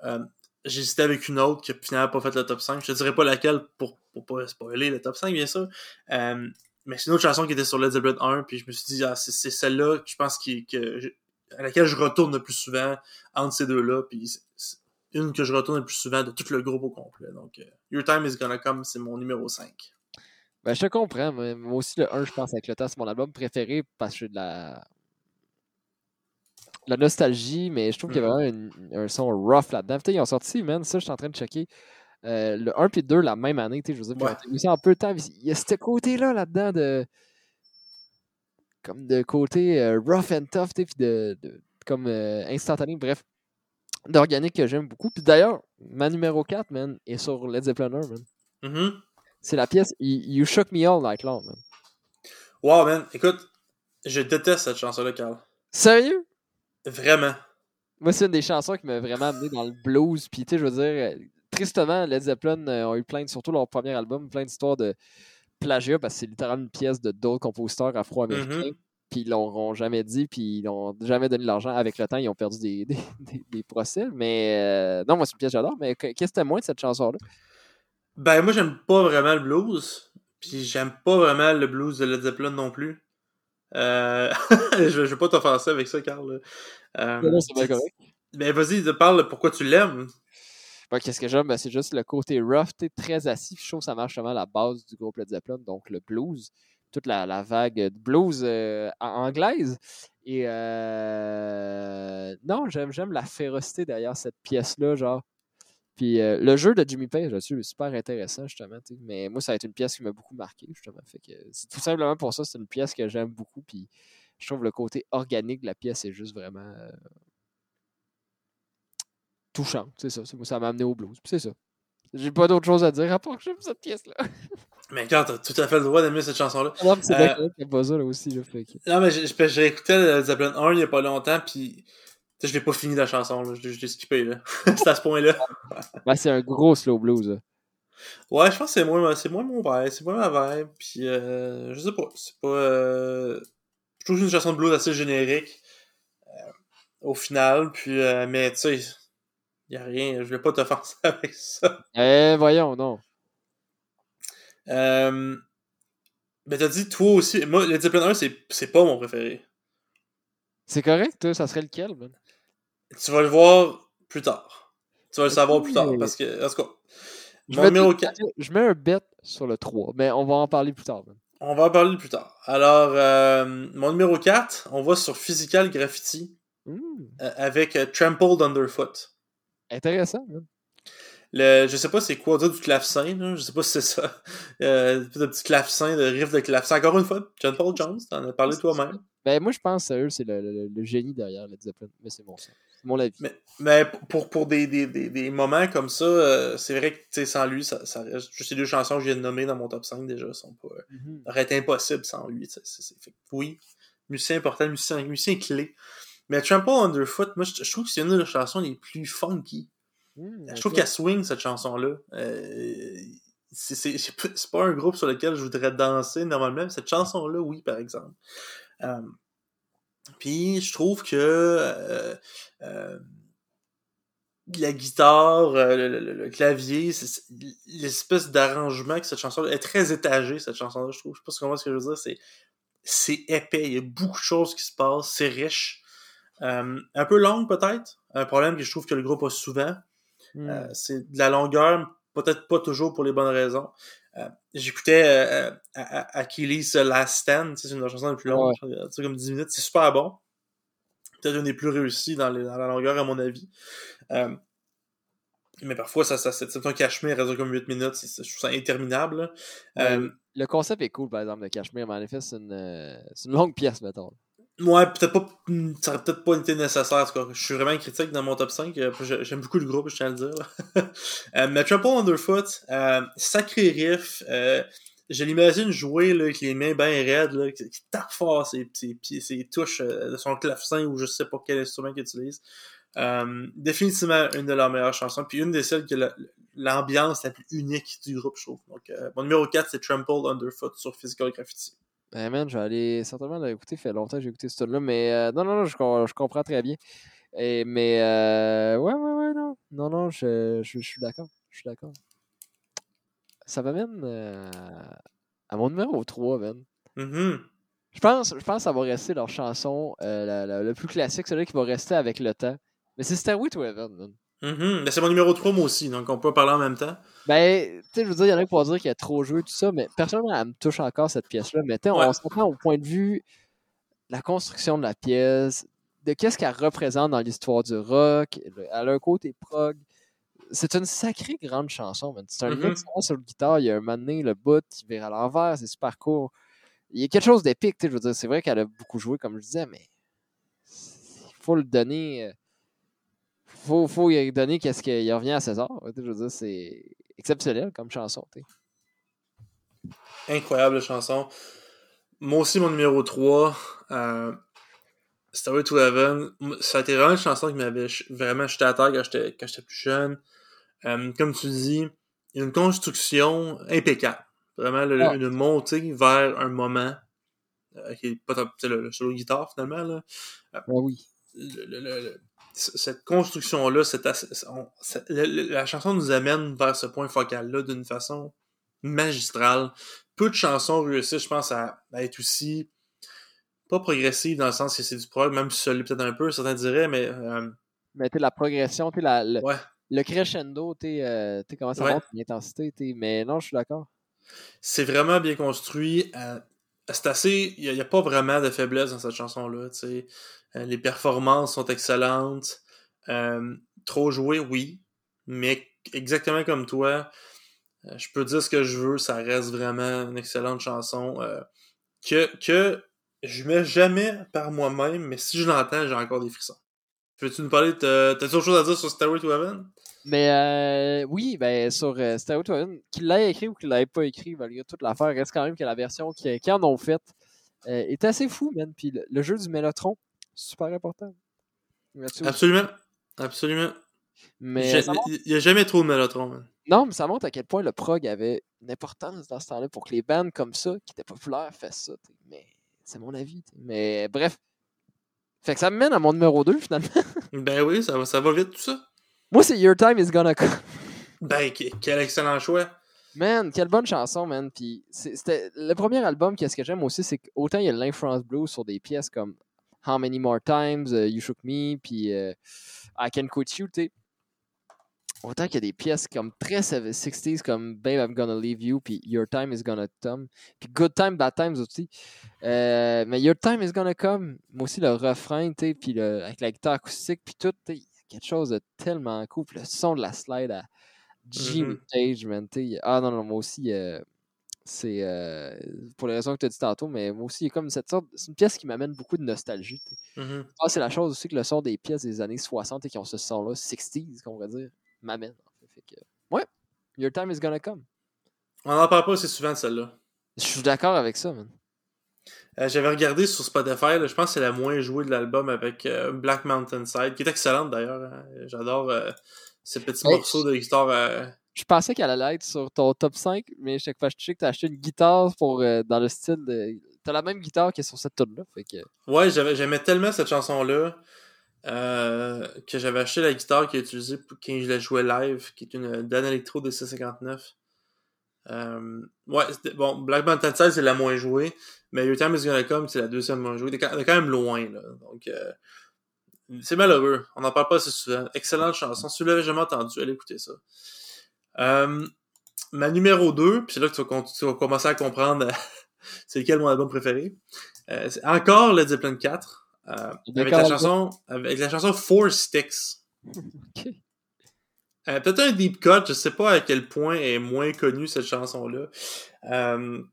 Euh, J'hésitais avec une autre qui finalement pas fait le top 5. Je te dirais pas laquelle pour, pour pas spoiler le top 5, bien sûr. Euh, mais c'est une autre chanson qui était sur Led Zeppelin 1, puis je me suis dit, ah, c'est celle-là que je pense qui, que à laquelle je retourne le plus souvent entre ces deux-là, puis c'est une que je retourne le plus souvent de tout le groupe au complet. Donc, euh, Your Time is Gonna Come, c'est mon numéro 5. Ben, je te comprends. Moi aussi, le 1, je pense, avec le temps, c'est mon album préféré parce que j'ai de la la nostalgie, mais je trouve qu'il y a mm-hmm. vraiment un son rough là-dedans. Ils ont sorti, man, ça, je suis en train de checker. Euh, le 1 puis 2 la même année, je veux dire, ouais. en peu de temps. Il y a ce côté-là là-dedans de. Comme de côté euh, rough and tough, puis de, de, comme euh, instantané, bref, d'organique que j'aime beaucoup. Puis d'ailleurs, ma numéro 4, man, est sur Led Zeppelin man. Mm-hmm. C'est la pièce You Shook Me All Night Long, man. Wow, man, écoute, je déteste cette chanson-là, Carl. Sérieux? Vraiment. Moi, c'est une des chansons qui m'a vraiment amené dans le blues. Puis, tu sais, je veux dire, euh, tristement, Led Zeppelin euh, ont eu plein, de, surtout leur premier album, plein d'histoires de plagiat parce que c'est littéralement une pièce de d'autres compositeurs afro-américains. Mm-hmm. Puis ils l'auront jamais dit, puis ils n'ont jamais donné l'argent. Avec le temps, ils ont perdu [LAUGHS] des, des, procès. Mais euh, non, moi, c'est une pièce que j'adore. Mais qu'est-ce que t'aimes moins de cette chanson-là? Ben, moi, j'aime pas vraiment le blues. Puis j'aime pas vraiment le blues de Led Zeppelin non plus. Euh... [LAUGHS] je, vais pas t'offenser avec ça, Carl. Euh... Non, c'est bien correct. Ben, vas-y, parle pourquoi tu l'aimes. Ben, Qu'est-ce que j'aime? Ben, c'est juste le côté rough, très assis. Je trouve que ça marche vraiment à la base du groupe Led Zeppelin, donc le blues. Toute la, la vague de blues euh, anglaise. Et euh... non, j'aime la férocité derrière cette pièce-là. Genre, puis euh, le jeu de Jimmy Page là-dessus est super intéressant, justement. Mais moi, ça a été une pièce qui m'a beaucoup marqué, justement. Fait que c'est tout simplement pour ça, c'est une pièce que j'aime beaucoup. Puis je trouve le côté organique de la pièce est juste vraiment euh, touchant. C'est ça. Ça m'a amené au blues. c'est ça. J'ai pas d'autre chose à dire à part que j'aime cette pièce-là. [LAUGHS] Mais quand t'as tout à fait le droit d'aimer cette chanson-là. Non, mais c'est euh... pas ça là aussi. Là, fait Non, mais j'ai écouté le Zeppelin 1 il y a pas longtemps, puis je l'ai pas fini la chanson, là. je, l'ai skippé. là. [LAUGHS] c'est à ce point-là. ouais, c'est un gros slow blues. Là. Ouais, je pense que c'est moins, c'est moins mon vibe, c'est moins ma vibe. Puis, euh, je sais pas, c'est pas. Euh... Je trouve une chanson de blues assez générique euh, au final. Puis, euh, mais tu sais, y a rien, je vais pas t'offenser [LAUGHS] avec ça. Eh, voyons, non. Euh, ben, t'as dit, toi aussi, moi, le Zeppelin 1, c'est pas mon préféré. C'est correct, ça serait lequel, ben? Tu vas le voir plus tard. Tu vas le savoir plus tard. Parce que, en tout cas, je, numéro 4. je mets un bet sur le 3, mais on va en parler plus tard. On va en parler plus tard. Alors, euh, mon numéro 4, on va sur Physical Graffiti mmh. euh, avec euh, Trampled Underfoot. Intéressant. Hein? Le, je sais pas c'est quoi dire du clavecin, là. je sais pas si c'est ça. [LAUGHS] Euh, de petit clavecin, de riff de clavecin. Encore une fois, John Paul Jones, t'en as parlé toi-même. Ben, moi, je pense à eux, c'est le, le, génie derrière Led Zeppelin. Mais c'est bon, ça. Mon avis. Mais, mais pour, pour des, des, des, des moments comme ça, euh, c'est vrai que sans lui, ça, ça reste. Juste ces deux chansons que je viens de nommer dans mon top 5 déjà sont pas. Mm -hmm. aurait impossible sans lui. c'est fait, oui, musicien important, musicien, musicien clé. Mais Trample Underfoot, moi, je, je trouve que c'est une des chansons les plus funky. Mmh, je trouve qu'elle swing cette chanson-là. Euh, c'est pas un groupe sur lequel je voudrais danser normalement. Cette chanson-là, oui, par exemple. Euh, puis je trouve que euh, euh, la guitare, euh, le, le, le, clavier, l'espèce d'arrangement que cette chanson est très étagée, cette chanson-là, je trouve. Je sais pas comment ce que je veux dire, c'est c'est épais, il y a beaucoup de choses qui se passent, c'est riche. un peu longue peut-être, un problème que je trouve que le groupe a souvent. Mm. c'est de la longueur, peut-être pas toujours pour les bonnes raisons. Euh, j'écoutais euh, Achilles Last Stand, c'est une chanson la plus longue, ouais. comme 10 minutes, c'est super bon. Peut-être une des plus réussies dans, les, dans, la longueur, à mon avis. Euh, mais parfois, ça, ça, c'est un cachemire, reste comme 8 minutes, je trouve ça interminable. Euh, le concept est cool, par exemple, de cachemire, mais en effet, c'est une, une longue pièce, mettons. Ouais, peut-être pas. Ça aurait peut-être pas été nécessaire. En tout cas, je suis vraiment critique dans mon top 5. J'aime beaucoup le groupe, je tiens à le dire. [LAUGHS] euh, mais Trample Underfoot, euh, sacré riff. Euh, je l'imagine jouer là, avec les mains bien raides, là, qui, qui tape fort ses, ses pieds, ses touches euh, de son clavecin ou je sais pas quel instrument qu'il utilise. Euh, définitivement une de leurs meilleures chansons, puis une des celles qui a l'ambiance la, plus unique du groupe, je trouve. Donc, euh, mon numéro 4, c'est Trampled Underfoot sur Physical Graffiti. Ben man, je vais aller certainement l'écouter. Ça fait longtemps que j'ai écouté ce tune là mais euh, non, non, non, je, je, comprends très bien. Et, mais euh, ouais, ouais, ouais, non. Non, non, je, je, je suis d'accord. Je suis d'accord. Ça m'amène euh, à mon numéro 3, man. Mm -hmm. Je pense, je pense que ça va rester leur chanson euh, la, la, le plus classique, celui qui va rester avec le temps. Mais c'est Stairway to Heaven, man. Mm -hmm. C'est mon numéro 3, moi aussi, donc on peut parler en même temps. Ben, tu sais, je veux dire, il y en a qui pourraient dire qu'il a trop joué, tout ça, mais personnellement, elle me touche encore cette pièce-là. Mais tu ouais. on s'entend au point de vue la construction de la pièce, de qu'est-ce qu'elle représente dans l'histoire du rock. Elle a un côté prog. C'est une sacrée grande chanson, man. C'est un mm -hmm. sur le guitare, il y a un moment donné, le bout qui vire à l'envers, c'est super court. Il y a quelque chose d'épique, tu sais, je veux dire, c'est vrai qu'elle a beaucoup joué, comme je disais, mais il faut le donner faut, faut donner qu'est-ce qu'il revient à César. Je veux dire, c'est exceptionnel comme chanson. T'sais. Incroyable chanson. Moi aussi, mon numéro 3, euh, Story to Heaven, ça a été vraiment une chanson qui m'avait vraiment jeté à terre quand j'étais plus jeune. Euh, comme tu dis, une construction impeccable. Vraiment, le, ah. une montée vers un moment euh, qui est pas le, le solo guitare finalement. Là. Ah oui. Le, le, cette construction-là, la chanson nous amène vers ce point focal-là d'une façon magistrale. Peu de chansons réussissent, je pense, à, à être aussi pas progressive dans le sens que c'est du prog, même si ça l'est peut-être un peu, certains diraient, mais. Euh... Mais tu la progression, tu la, le, ouais. le crescendo, tu euh, comment ça ouais. monte l'intensité, mais non, je suis d'accord. C'est vraiment bien construit. Euh, c'est assez. Il n'y a, a, pas vraiment de faiblesse dans cette chanson-là, les performances sont excellentes. Euh, trop joué, oui. Mais exactement comme toi, euh, je peux dire ce que je veux, ça reste vraiment une excellente chanson. Euh, que, que je mets jamais par moi-même, mais si je l'entends, j'ai encore des frissons. Peux-tu nous parler de. T'as-tu autre chose à dire sur Stairway to Heaven? Mais euh, oui, ben sur euh, Stairway to Heaven, qu'il l'ait écrit ou qu'il l'ait pas écrit, malgré toute l'affaire, reste quand même que la version qu'ils qui en ont faite euh, est assez fou, man. Puis le, le jeu du Mélotron, super important. Absolument. Absolument. Mais il n'y a jamais trop de Mélotron, man. Non, mais ça montre à quel point le prog avait une importance dans ce temps-là pour que les bands comme ça, qui étaient populaires, fassent ça. T'sais. Mais c'est mon avis. T'sais. Mais bref. Fait que ça me mène à mon numéro 2 finalement. [LAUGHS] ben oui, ça va, ça va vite tout ça. Moi, c'est Your Time is Gonna Come. Ben, quel excellent choix. Man, quelle bonne chanson, man. Puis c'était le premier album, qu'est-ce que j'aime aussi, c'est qu'autant il y a l'influence blues sur des pièces comme How Many More Times, uh, You Shook Me, puis uh, I Can Quit You, tu. Autant qu'il y a des pièces comme très 60s comme Babe I'm Gonna Leave You, puis Your Time is Gonna Come, puis Good Time, Bad Times aussi. Euh, mais Your Time is Gonna Come, moi aussi le refrain, tu puis le, avec la guitare acoustique, puis tout, tu quelque chose de tellement cool. Puis le son de la slide à Jimmy mm -hmm. Page, man. T'sais. Ah non, non, moi aussi, euh, c'est euh, pour les raisons que tu as dit tantôt, mais moi aussi, il y a comme cette sorte. C'est une pièce qui m'amène beaucoup de nostalgie. Mm -hmm. ah, c'est la chose aussi que le son des pièces des années 60 et qui ont ce son-là, 60s, qu'on va dire, m'amène. En fait. ouais, Your Time is Gonna Come. On n'en parle pas assez souvent de celle-là. Je suis d'accord avec ça, man. Euh, J'avais regardé sur Spotify, là, je pense que c'est la moins jouée de l'album avec euh, Black Mountain Side, qui est excellente d'ailleurs. Hein. J'adore euh, ces petits hey, morceaux de guitare. Je pensais qu'elle allait être sur ton top 5, mais chaque fois je sais que tu as acheté une guitare pour, euh, dans le style de. Tu as la même guitare qui est sur cette tune-là. Que... Ouais, j'aimais tellement cette chanson-là euh, que j'avais acheté la guitare qui est utilisée pour, quand je la jouais live, qui est une Dan Electro de 659. Euh, ouais, bon, Black Mountain Side, c'est la moins jouée, mais Your Time is Gonna Come, c'est la deuxième moins jouée. T'es quand, même loin, là. Donc, euh, c'est malheureux. On n'en parle pas assez souvent. Excellente chanson. Si vous l'avez jamais entendu, allez écouter ça. Euh, ma numéro 2, puis c'est là que tu vas, tu vas, commencer à comprendre [LAUGHS] c'est lequel mon album préféré. Euh, c'est encore Led Zeppelin 4. avec, la chanson, avec la chanson Four Sticks. okay. Euh, Peut-être un deep cut, je sais pas à quel point est moins connue cette chanson-là. Euh,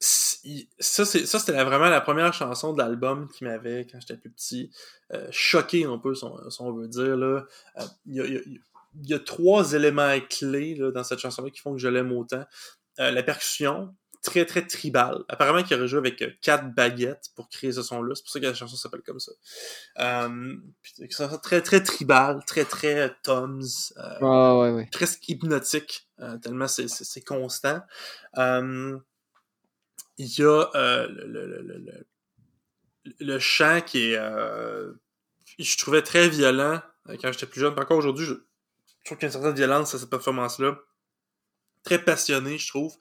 ça, c'était vraiment la première chanson de l'album qui m'avait, quand j'étais plus petit, euh, choqué un peu, si on, veut dire. Là. Euh, il, y a, trois éléments clés là, dans cette chanson-là qui font que je l'aime autant. Euh, la percussion, très très tribal. Apparemment qu'il aurait joué avec quatre baguettes pour créer ce son-là. C'est pour ça que la chanson s'appelle comme ça. Euh, très très tribal, très très Toms. ouais, ouais. Presque hypnotique, tellement c'est constant il y a euh, le, le, le, le, chant qui est. Euh, je trouvais très violent euh, quand j'étais plus jeune. Encore aujourd'hui, je, trouve qu'il y a une certaine violence à cette performance-là. Très passionné, je trouve.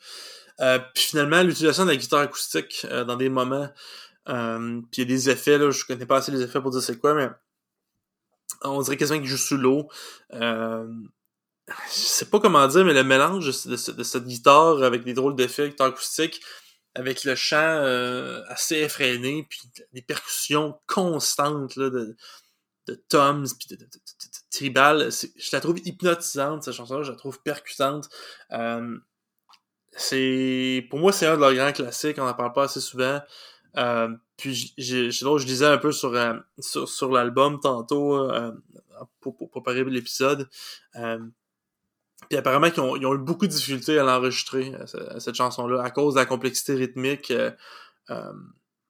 puis finalement, l'utilisation de la guitare acoustique dans des moments. puis il y a des effets, là, je connais pas assez les effets pour dire c'est quoi, mais on dirait quasiment qu'il joue sous l'eau. Euh, je sais pas comment dire, mais le mélange de, de, de cette guitare avec des drôles d'effets, guitare acoustique, avec le chant euh, assez effréné, puis des percussions constantes là, de, de toms, puis de, de, tribal. Je la trouve hypnotisante, cette chanson-là, je la trouve percutante. Euh, c'est Pour moi, c'est un de leurs grands classiques, on n'en parle pas assez souvent. Euh, puis j'ai, je disais un peu sur, euh, sur, sur l'album tantôt euh, pour, pour, préparer l'épisode. Puis apparemment qu'ils ont, ils ont, eu beaucoup de difficultés à l'enregistrer, euh, cette chanson-là, à cause de la complexité rythmique. Euh,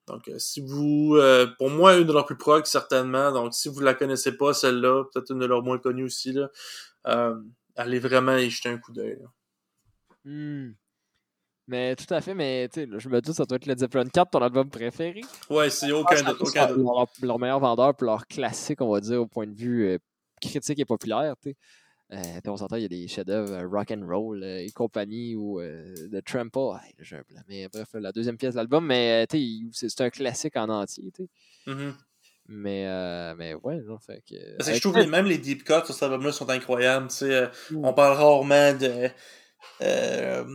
euh, donc, si vous... pour moi, une de leurs plus prog, certainement. Donc, si vous la connaissez pas, celle-là, peut-être une de leurs moins connues aussi, là, allez vraiment y jeter un coup d'œil. Hmm. Mais tout à fait, mais tu sais, je me dis ça doit être Led Zeppelin 4, ton album préféré. Ouais, c'est aucun doute. Aucun leur, leur, meilleur vendeur pour leur classique, on va dire, au point de vue critique et populaire. sais. Euh, on s'entend, il y a des chefs-d'œuvre euh, rock and roll euh, et compagnie ou The Trample. Mais bref, la deuxième pièce de l'album, mais c'est un classique en entier. Mm-hmm. Mais, mais ouais, non, fait que. Parce que je trouve que même les deep cuts sur cet album-là sont incroyables. On parle rarement de. Euh,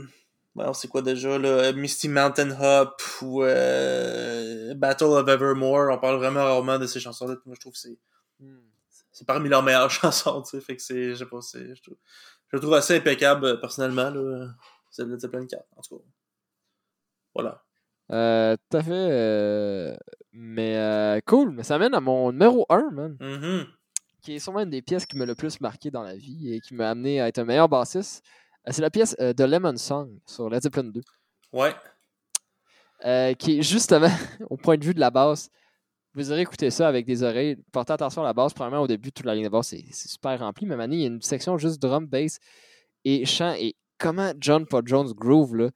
c'est quoi déjà, là? Misty Mountain Hop ou Battle of Evermore. On parle vraiment rarement de ces chansons-là. Moi, je trouve que c'est. Hmm c'est parmi leurs meilleures [LAUGHS] chansons, tu sais. Fait que c'est, je sais pas, c'est, je, trouve, je trouve assez impeccable, euh, personnellement, là. C'est Led Zeppelin 4, en tout cas. Voilà. Euh, tout à fait. Euh, mais euh, cool, mais ça mène à mon numéro 1, man. Mm-hmm. Qui est sûrement une des pièces qui m'a le plus marqué dans la vie et qui m'a amené à être un meilleur bassiste. c'est la pièce de Lemon Song sur Led Zeppelin 2. Ouais. qui est justement, [LAUGHS] au point de vue de la basse, vous aurez écouté ça avec des oreilles. Portez attention à la basse. Premièrement, au début, toute la ligne de basse, c'est super rempli. Mais maintenant, il y a une section juste drum, bass et chant. Et comment John Paul Jones groove, là?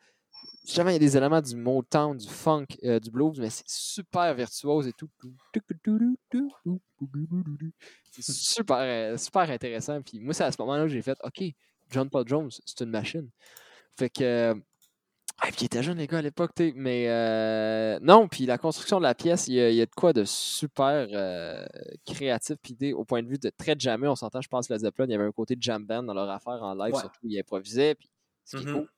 Jamais il y a des éléments du Motown, du funk, euh, du blues, mais c'est super virtuose et tout. C'est super, euh, super intéressant. Puis moi, c'est à ce moment-là que j'ai fait OK, John Paul Jones, c'est une machine. Fait que ah, puis il était jeune, les gars, à l'époque, mais euh, non, puis la construction de la pièce, il y, a, de quoi de super euh, créatif, puis au point de vue de très jamais, on s'entend, je pense, que la Zeppelin, il y avait un côté de jam band dans leur affaire en live, surtout, ils improvisaient, puis ce qui est mm-hmm. cool.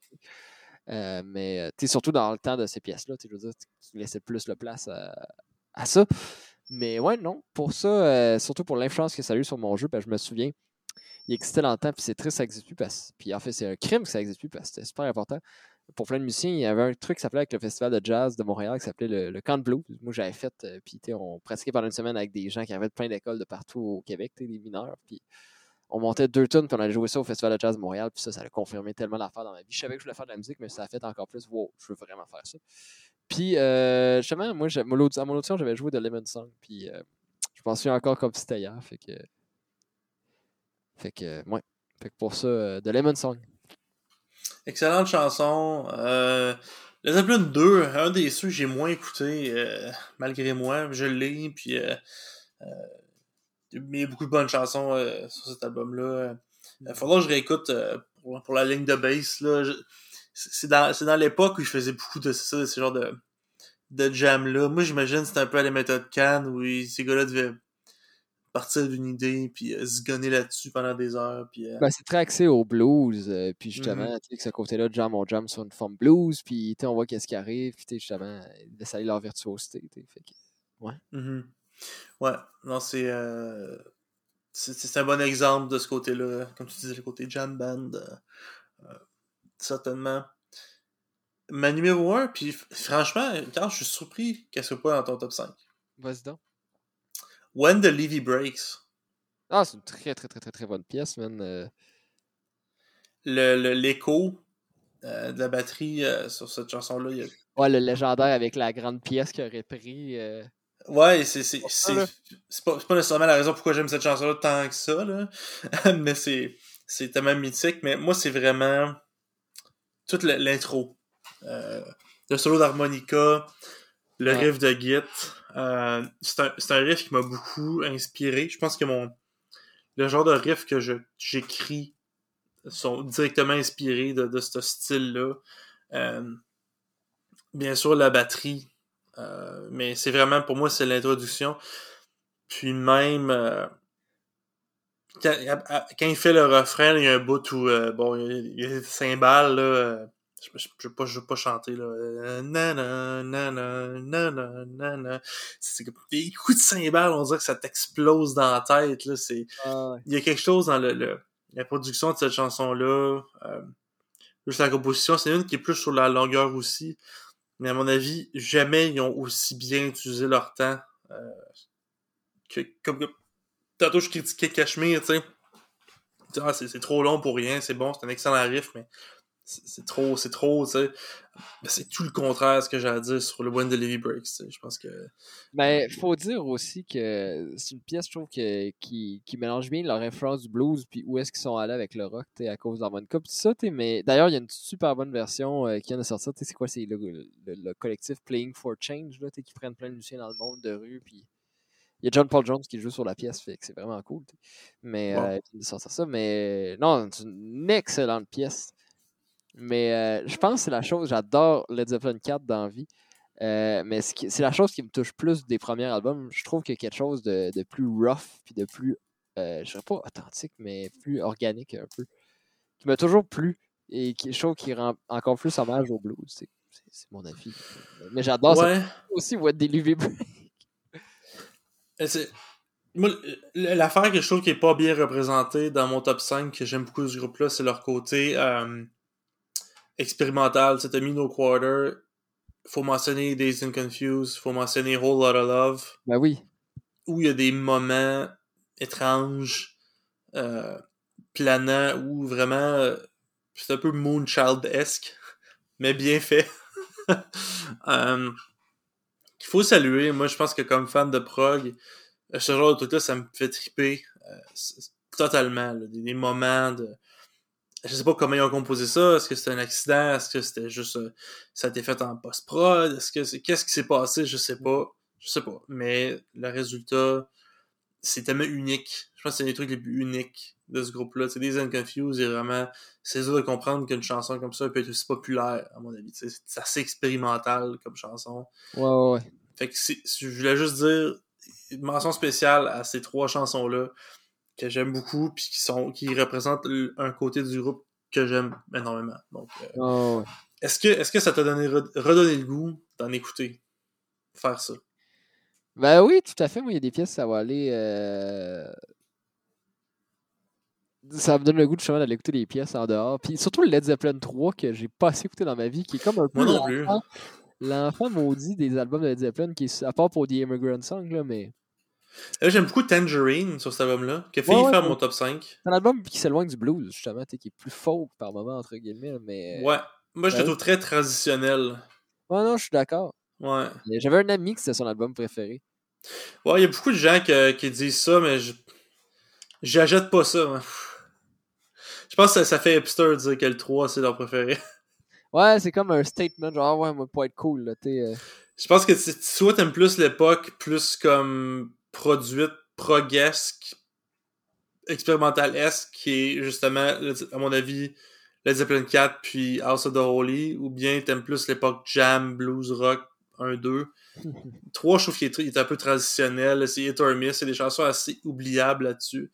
Euh, mais surtout dans le temps de ces pièces-là, je veux dire, qui laissaient plus la place à, ça. Mais ouais, non, pour ça, surtout pour l'influence que ça a eu sur mon jeu, ben, je me souviens, il existait longtemps, puis c'est triste, ça n'existe plus, parce, puis en fait, c'est un crime que ça n'existe plus, parce que c'était super important pour plein de musiciens, il y avait un truc qui s'appelait avec le Festival de jazz de Montréal qui s'appelait le, le Camp Blues. Moi, j'avais fait, euh, puis on pratiquait pendant une semaine avec des gens qui avaient plein d'écoles de partout au Québec, des mineurs. Puis on montait deux tonnes, puis on allait jouer ça au Festival de jazz de Montréal. Puis ça, ça a confirmé tellement l'affaire dans ma vie. Je savais que je voulais faire de la musique, mais ça a fait encore plus, wow, je veux vraiment faire ça. Puis, euh, justement, moi, à mon audition, j'avais joué de Lemon Song. Puis, euh, je m'en souviens encore comme c'était hier. Fait que. Fait que, ouais. Fait que pour ça, euh, de Lemon Song. Excellente chanson. Euh, Les Zeppelin 2, un des ceux que j'ai moins écouté, euh, malgré moi. Je l'ai, puis euh, euh, il y a beaucoup de bonnes chansons euh, sur cet album-là. Il faudra que je réécoute pour, pour, la ligne de bass. C'est dans, dans l'époque où je faisais beaucoup de ça, de ce genre de, de jam-là. Moi, j'imagine c'était un peu à la méthode Cannes, où ces gars-là devaient partir d'une idée, puis euh, se gonner là-dessus pendant des heures. Puis, euh ben, c'est très axé au blues, euh, puis justement, mm -hmm. ce côté-là, jam, on jam sur une forme blues, puis on voit qu'est-ce qui arrive, puis justement, aller leur virtuosité. Fait que, ouais. Mm Ouais, non, c'est. c'est un bon exemple de ce côté-là, comme tu disais, le côté jam band. certainement. ma numéro 1, puis franchement, quand je suis surpris qu'elle soit pas dans ton top 5. Vas-y donc. When the Levy Breaks. Ah, c'est une très, très, très, très, très bonne pièce, man. Euh. Le L'écho euh, de la batterie euh, sur cette chanson-là. A... Ouais, le légendaire avec la grande pièce qu'il aurait pris. Ouais, c'est c'est pas, pas nécessairement la raison pourquoi j'aime cette chanson-là tant que ça, là. [LAUGHS] mais c'est c'est tellement mythique. Mais moi, c'est vraiment toute l'intro. Euh, le solo d'harmonica, le riff de Git. Euh, c'est un, un, riff qui m'a beaucoup inspiré. Je pense que mon le genre de riff que j'écris sont directement inspirés de, de ce style-là. Euh, bien sûr, la batterie. Euh, mais c'est vraiment, pour moi, c'est l'introduction. Puis même, euh, quand, il fait le refrain, il y a un bout où, bon, il y a des cymbales, là, je, je, veux pas, je veux pas chanter là. C'est comme des coups de cymbales, on dirait que ça t'explose dans la tête. Là. C'est, ah Il y a quelque chose dans le, la production de cette chanson-là. Euh, juste la composition, c'est une qui est plus sur la longueur aussi. Mais à mon avis, jamais ils ont aussi bien utilisé leur temps. Euh, que, comme, tantôt je critiquais Cashmere, tu sais. Ah, c'est trop long pour rien, c'est bon, c'est un excellent riff, mais c'est trop, c'est trop, tu sais. C'est tout le contraire de ce que j'ai à dire sur le When the Levy Breaks, Je pense que. Mais faut dire aussi que c'est une pièce, je trouve, que, qui, qui mélange bien leur influence du blues, puis où est-ce qu'ils sont allés avec le rock, à cause d'harmonica. Puis ça, mais d'ailleurs, il y a une super bonne version euh, qui vient de sortir, c'est quoi, c'est le, le, collectif Playing for Change, là, qui prennent plein de musiciens dans le monde de rue, puis. Il y a John Paul Jones qui joue sur la pièce, fait que c'est vraiment cool. Mais euh, il de sortir ça. Mais non, c'est une excellente pièce. Mais euh, je pense que c'est la chose, j'adore Led Zeppelin 4 dans la vie. Euh, mais c'est la chose qui me touche plus des premiers albums. Je trouve qu'il y a quelque chose de, de plus rough, puis de plus, euh, je dirais pas authentique, mais plus organique un peu, qui m'a toujours plu et qui, je trouve qui rend encore plus hommage au blues. C'est mon avis. Mais j'adore ouais. aussi What Delivery Break. L'affaire que je trouve qui est pas bien représentée dans mon top 5 que j'aime beaucoup de ce groupe-là, c'est leur côté expérimental. C'était No Quarter. Faut mentionner Days and Confused. Faut mentionner Whole Lotta Love. Ben oui. Où il y a des moments étranges, euh, planants, où vraiment euh, c'est un peu Moonchild-esque, [LAUGHS] mais bien fait. [LAUGHS] euh, qu'il faut saluer. Moi, je pense que comme fan de prog, ce genre de truc-là, ça me fait triper euh, totalement. des, moments de je sais pas comment ils ont composé ça. Est-ce que c'était un accident? Est-ce que c'était juste euh, ça a été fait en post-prod? Est-ce que c'est qu'est-ce qui s'est passé? Je sais pas. Je sais pas. Mais le résultat, c'est tellement unique. Je pense que c'est les trucs les plus uniques de ce groupe-là. C'est des Unconfused et vraiment, c'est dur de comprendre qu'une chanson comme ça peut être aussi populaire, à mon avis. C'est assez expérimental comme chanson. Ouais, ouais, ouais. Fait que je voulais juste dire, une mention spéciale à ces trois chansons-là que j'aime beaucoup puis qui sont qui représentent un côté du groupe que j'aime énormément. Donc euh, ah, est-ce que est-ce que ça t'a donné redonné le goût d'en écouter faire ça? Ben oui, tout à fait. Moi, il y a des pièces ça va aller euh, ça me donne le goût de d'aller écouter les pièces en dehors. Puis surtout le Led Zeppelin 3 que j'ai pas assez écouté dans ma vie, qui est comme un peu l'enfant maudit des albums de Led Zeppelin, qui est à part pour The Immigrant Song, là, mais j'aime beaucoup Tangerine sur cet album-là, qui a failli faire mon top 5. C'est un album qui s'éloigne du blues, justement, qui est plus folk par moment, entre guillemets. Mais... Ouais. Moi, je le trouve très traditionnel. Ouais, non, je suis d'accord. Ouais. J'avais un ami qui c'était son album préféré. Ouais, il y a beaucoup de gens qui, disent ça, mais je. J'achète pas ça. Je pense que ça, fait hipster de dire que le 3 c'est leur préféré. Ouais, c'est comme un statement, genre, ah ouais, moi, pas être cool, là, t'es. Euh. Je pense que soit t'aimes plus l'époque, plus comme produite progesque, expérimental-esque, qui est justement, à mon avis, Led Zeppelin 4 puis House of the Holy, ou bien t'aimes plus l'époque jam, blues, rock 1-2. 3, [LAUGHS] je trouve qu'il est, un peu traditionnel, c'est hit or miss, c'est des chansons assez oubliables là-dessus.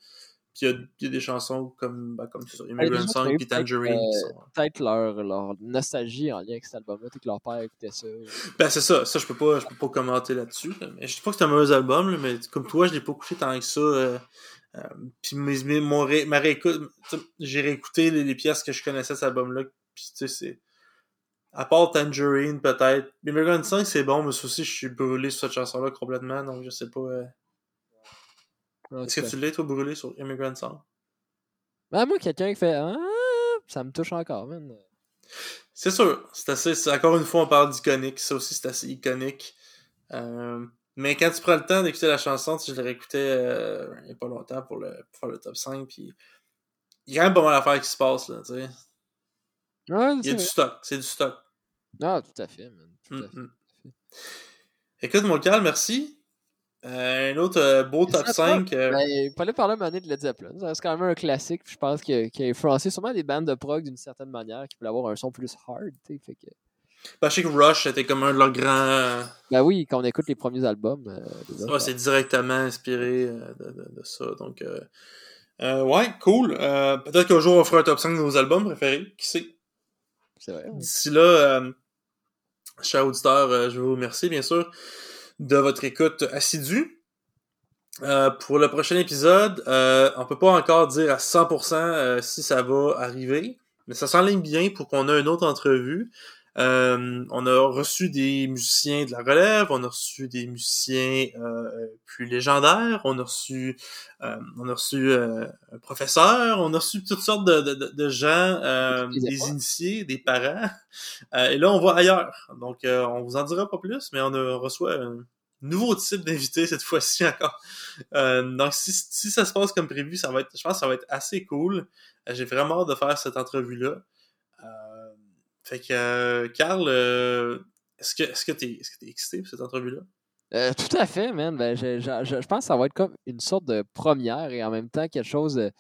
Puis il y, a des chansons comme, ben, comme ça, Immigrant Song puis Tangerine. Peut-être euh, leur, leur, nostalgie en lien avec cet album-là, que leur père écoutait ça. Ben c'est ça, ça je peux pas, je peux pas commenter là-dessus. Mais je dis pas que c'est un mauvais album, mais comme toi, je l'ai pas couché tant que ça. Euh, euh, puis mes, mon ma réécoute, j'ai réécouté les, pièces que je connaissais cet album-là. Puis tu sais, c'est. À part Tangerine, peut-être. Immigrant 5, c'est bon, mais aussi, je suis brûlé sur cette chanson-là complètement, donc je sais pas. Euh... Est-ce que tu l'es, toi, brûlé sur Immigrant Song? Ben, moi, quelqu'un qui fait Ah, ça me touche encore, man. C'est sûr. C'est assez. Encore une fois, on parle d'iconique. Ça aussi, c'est assez iconique. Euh, mais quand tu prends le temps d'écouter la chanson, tu, je l'ai réécouté euh, il n'y a pas longtemps pour, le, pour faire le top 5. Puis il y a quand même pas mal d'affaires qui se passent, là, tu sais. Ouais, il y a du stock. C'est du stock. Ah, tout à fait, man. Tout mm à fait. -hmm. Écoute, mon Carl, merci. Euh, un autre euh, beau top 5. Euh... Ben, il fallait parler un de Led Zeppelin. C'est quand même un classique. Je pense qu'il a, influencé sûrement des bandes de prog d'une certaine manière qui voulaient avoir un son plus hard. Fait que... Ben, je sais que Rush était comme un de leurs grands. Ben oui, quand on écoute les premiers albums. ouais, c'est directement inspiré de, de, de, ça. Donc, ouais, cool. Peut-être qu'un jour on fera un top 5 de nos albums préférés. Qui sait? C'est vrai. D'ici là, chers auditeurs, je vous remercie, bien sûr de votre écoute assidue. Euh, pour le prochain épisode, euh, on peut pas encore dire à 100% euh, si ça va arriver, mais ça s'enligne bien pour qu'on ait une autre entrevue. Euh, on a reçu des musiciens de la relève, on a reçu des musiciens euh, plus légendaires, on a reçu, euh, on a reçu un professeur, on a reçu toutes sortes de, de, de gens, des initiés, des parents. [LAUGHS] et là, on va ailleurs. Donc, on vous en dira pas plus, mais on a reçoit nouveau type d'invité [LAUGHS] cette fois-ci encore. donc, si, si ça se passe comme prévu, ça va être, je pense, que ça va être assez cool. J'ai vraiment hâte de faire cette entrevue-là. Fait que, euh, Carl, euh, est-ce que est-ce que t'es que t'es excité pour cette entrevue-là? Euh, tout à fait, man. Ben, je, je, je, pense que ça va être comme une sorte de première et en même temps quelque chose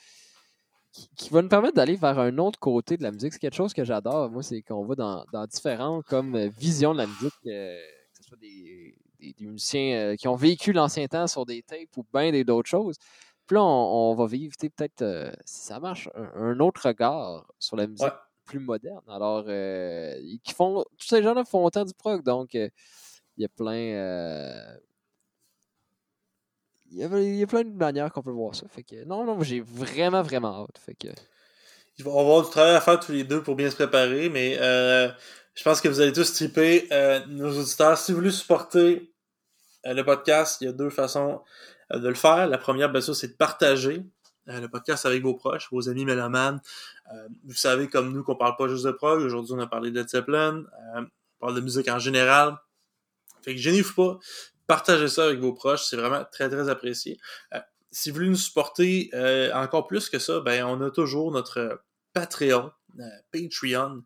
qui, qui, va nous permettre d'aller vers un autre côté de la musique. C'est quelque chose que j'adore. Moi, c'est qu'on va dans, dans différentes comme visions de la musique, que ce soit des, des, des musiciens qui ont vécu l'ancien temps sur des tapes ou bien d'autres choses. Puis là, on, on va vivre peut-être, si ça marche, un, un, autre regard sur la musique. Ouais plus moderne. Alors, euh, qui font, tous ces gens-là font autant du prog, donc euh, il y a plein. Euh, il y, a, plein de manières qu'on peut voir ça. Fait que, non, non, j'ai vraiment, vraiment hâte. Fait que... On va avoir du travail à faire tous les deux pour bien se préparer, mais je pense que vous allez tous triper nos auditeurs. Si vous voulez supporter le podcast, il y a deux façons de le faire. La première, bien sûr, c'est de partager le podcast avec vos proches, vos amis mélomanes. Euh, vous savez, comme nous, qu'on parle pas juste de prog. Aujourd'hui, on a parlé de Zeppelin. Euh, on parle de musique en général. Fait que gênez-vous pas. Partagez ça avec vos proches. C'est vraiment très, très apprécié. Euh, si vous voulez nous supporter euh, encore plus que ça, ben, on a toujours notre Patreon, Patreon.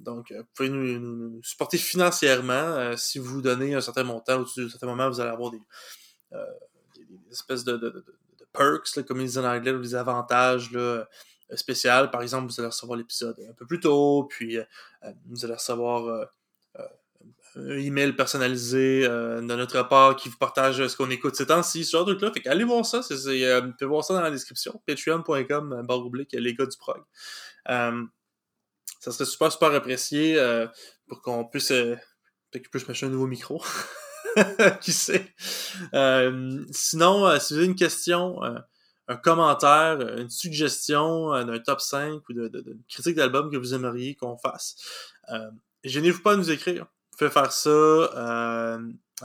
donc, vous pouvez nous, nous supporter financièrement. si vous donnez un certain montant, au-dessus d'un certain moment, vous allez avoir des, des, des espèces de, de, de perks, là, comme ils disent en anglais, ou des avantages là. Par exemple, vous allez recevoir l'épisode un peu plus tôt, puis euh, vous allez recevoir euh, un email personnalisé euh, de notre part qui vous partage ce qu'on écoute ces temps-ci, ce genre de truc-là. Fait allez voir ça, c'est, euh, vous pouvez voir ça dans la description. Patreon.com, barre oblique, les gars du prog. Euh, ça serait super, super apprécié pour qu'on puisse... peut-être que je m'acheter un nouveau micro. [LAUGHS] qui sait? Euh, sinon, euh, si vous avez une question, euh, un commentaire, une suggestion d'un top 5 ou d'une critique d'album que vous aimeriez qu'on fasse, gênez-vous pas à nous écrire. Vous pouvez faire ça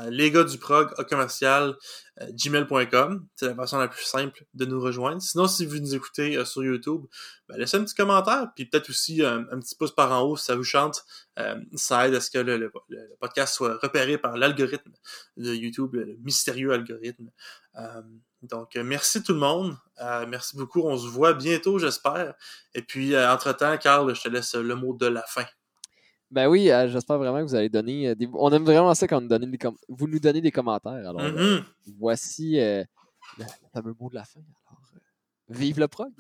les gars du prog commercial euh, gmail.com. C'est la façon la plus simple de nous rejoindre. Sinon, si vous nous écoutez euh, sur YouTube, ben, laissez un petit commentaire, puis peut-être aussi un, un, petit pouce par en haut si ça vous chante. Euh, ça aide à ce que le, le, le podcast soit repéré par l'algorithme de YouTube, le, mystérieux algorithme. donc, merci tout le monde. merci beaucoup. On se voit bientôt, j'espère. Et puis, entre-temps, Carl, je te laisse le mot de la fin. Ben oui, euh, j'espère vraiment que vous allez donner. Euh, des... On aime vraiment ça quand nous des com... vous nous donnez des commentaires. Alors, mm -hmm. voici le fameux mot de la fin. Alors, vive le prog!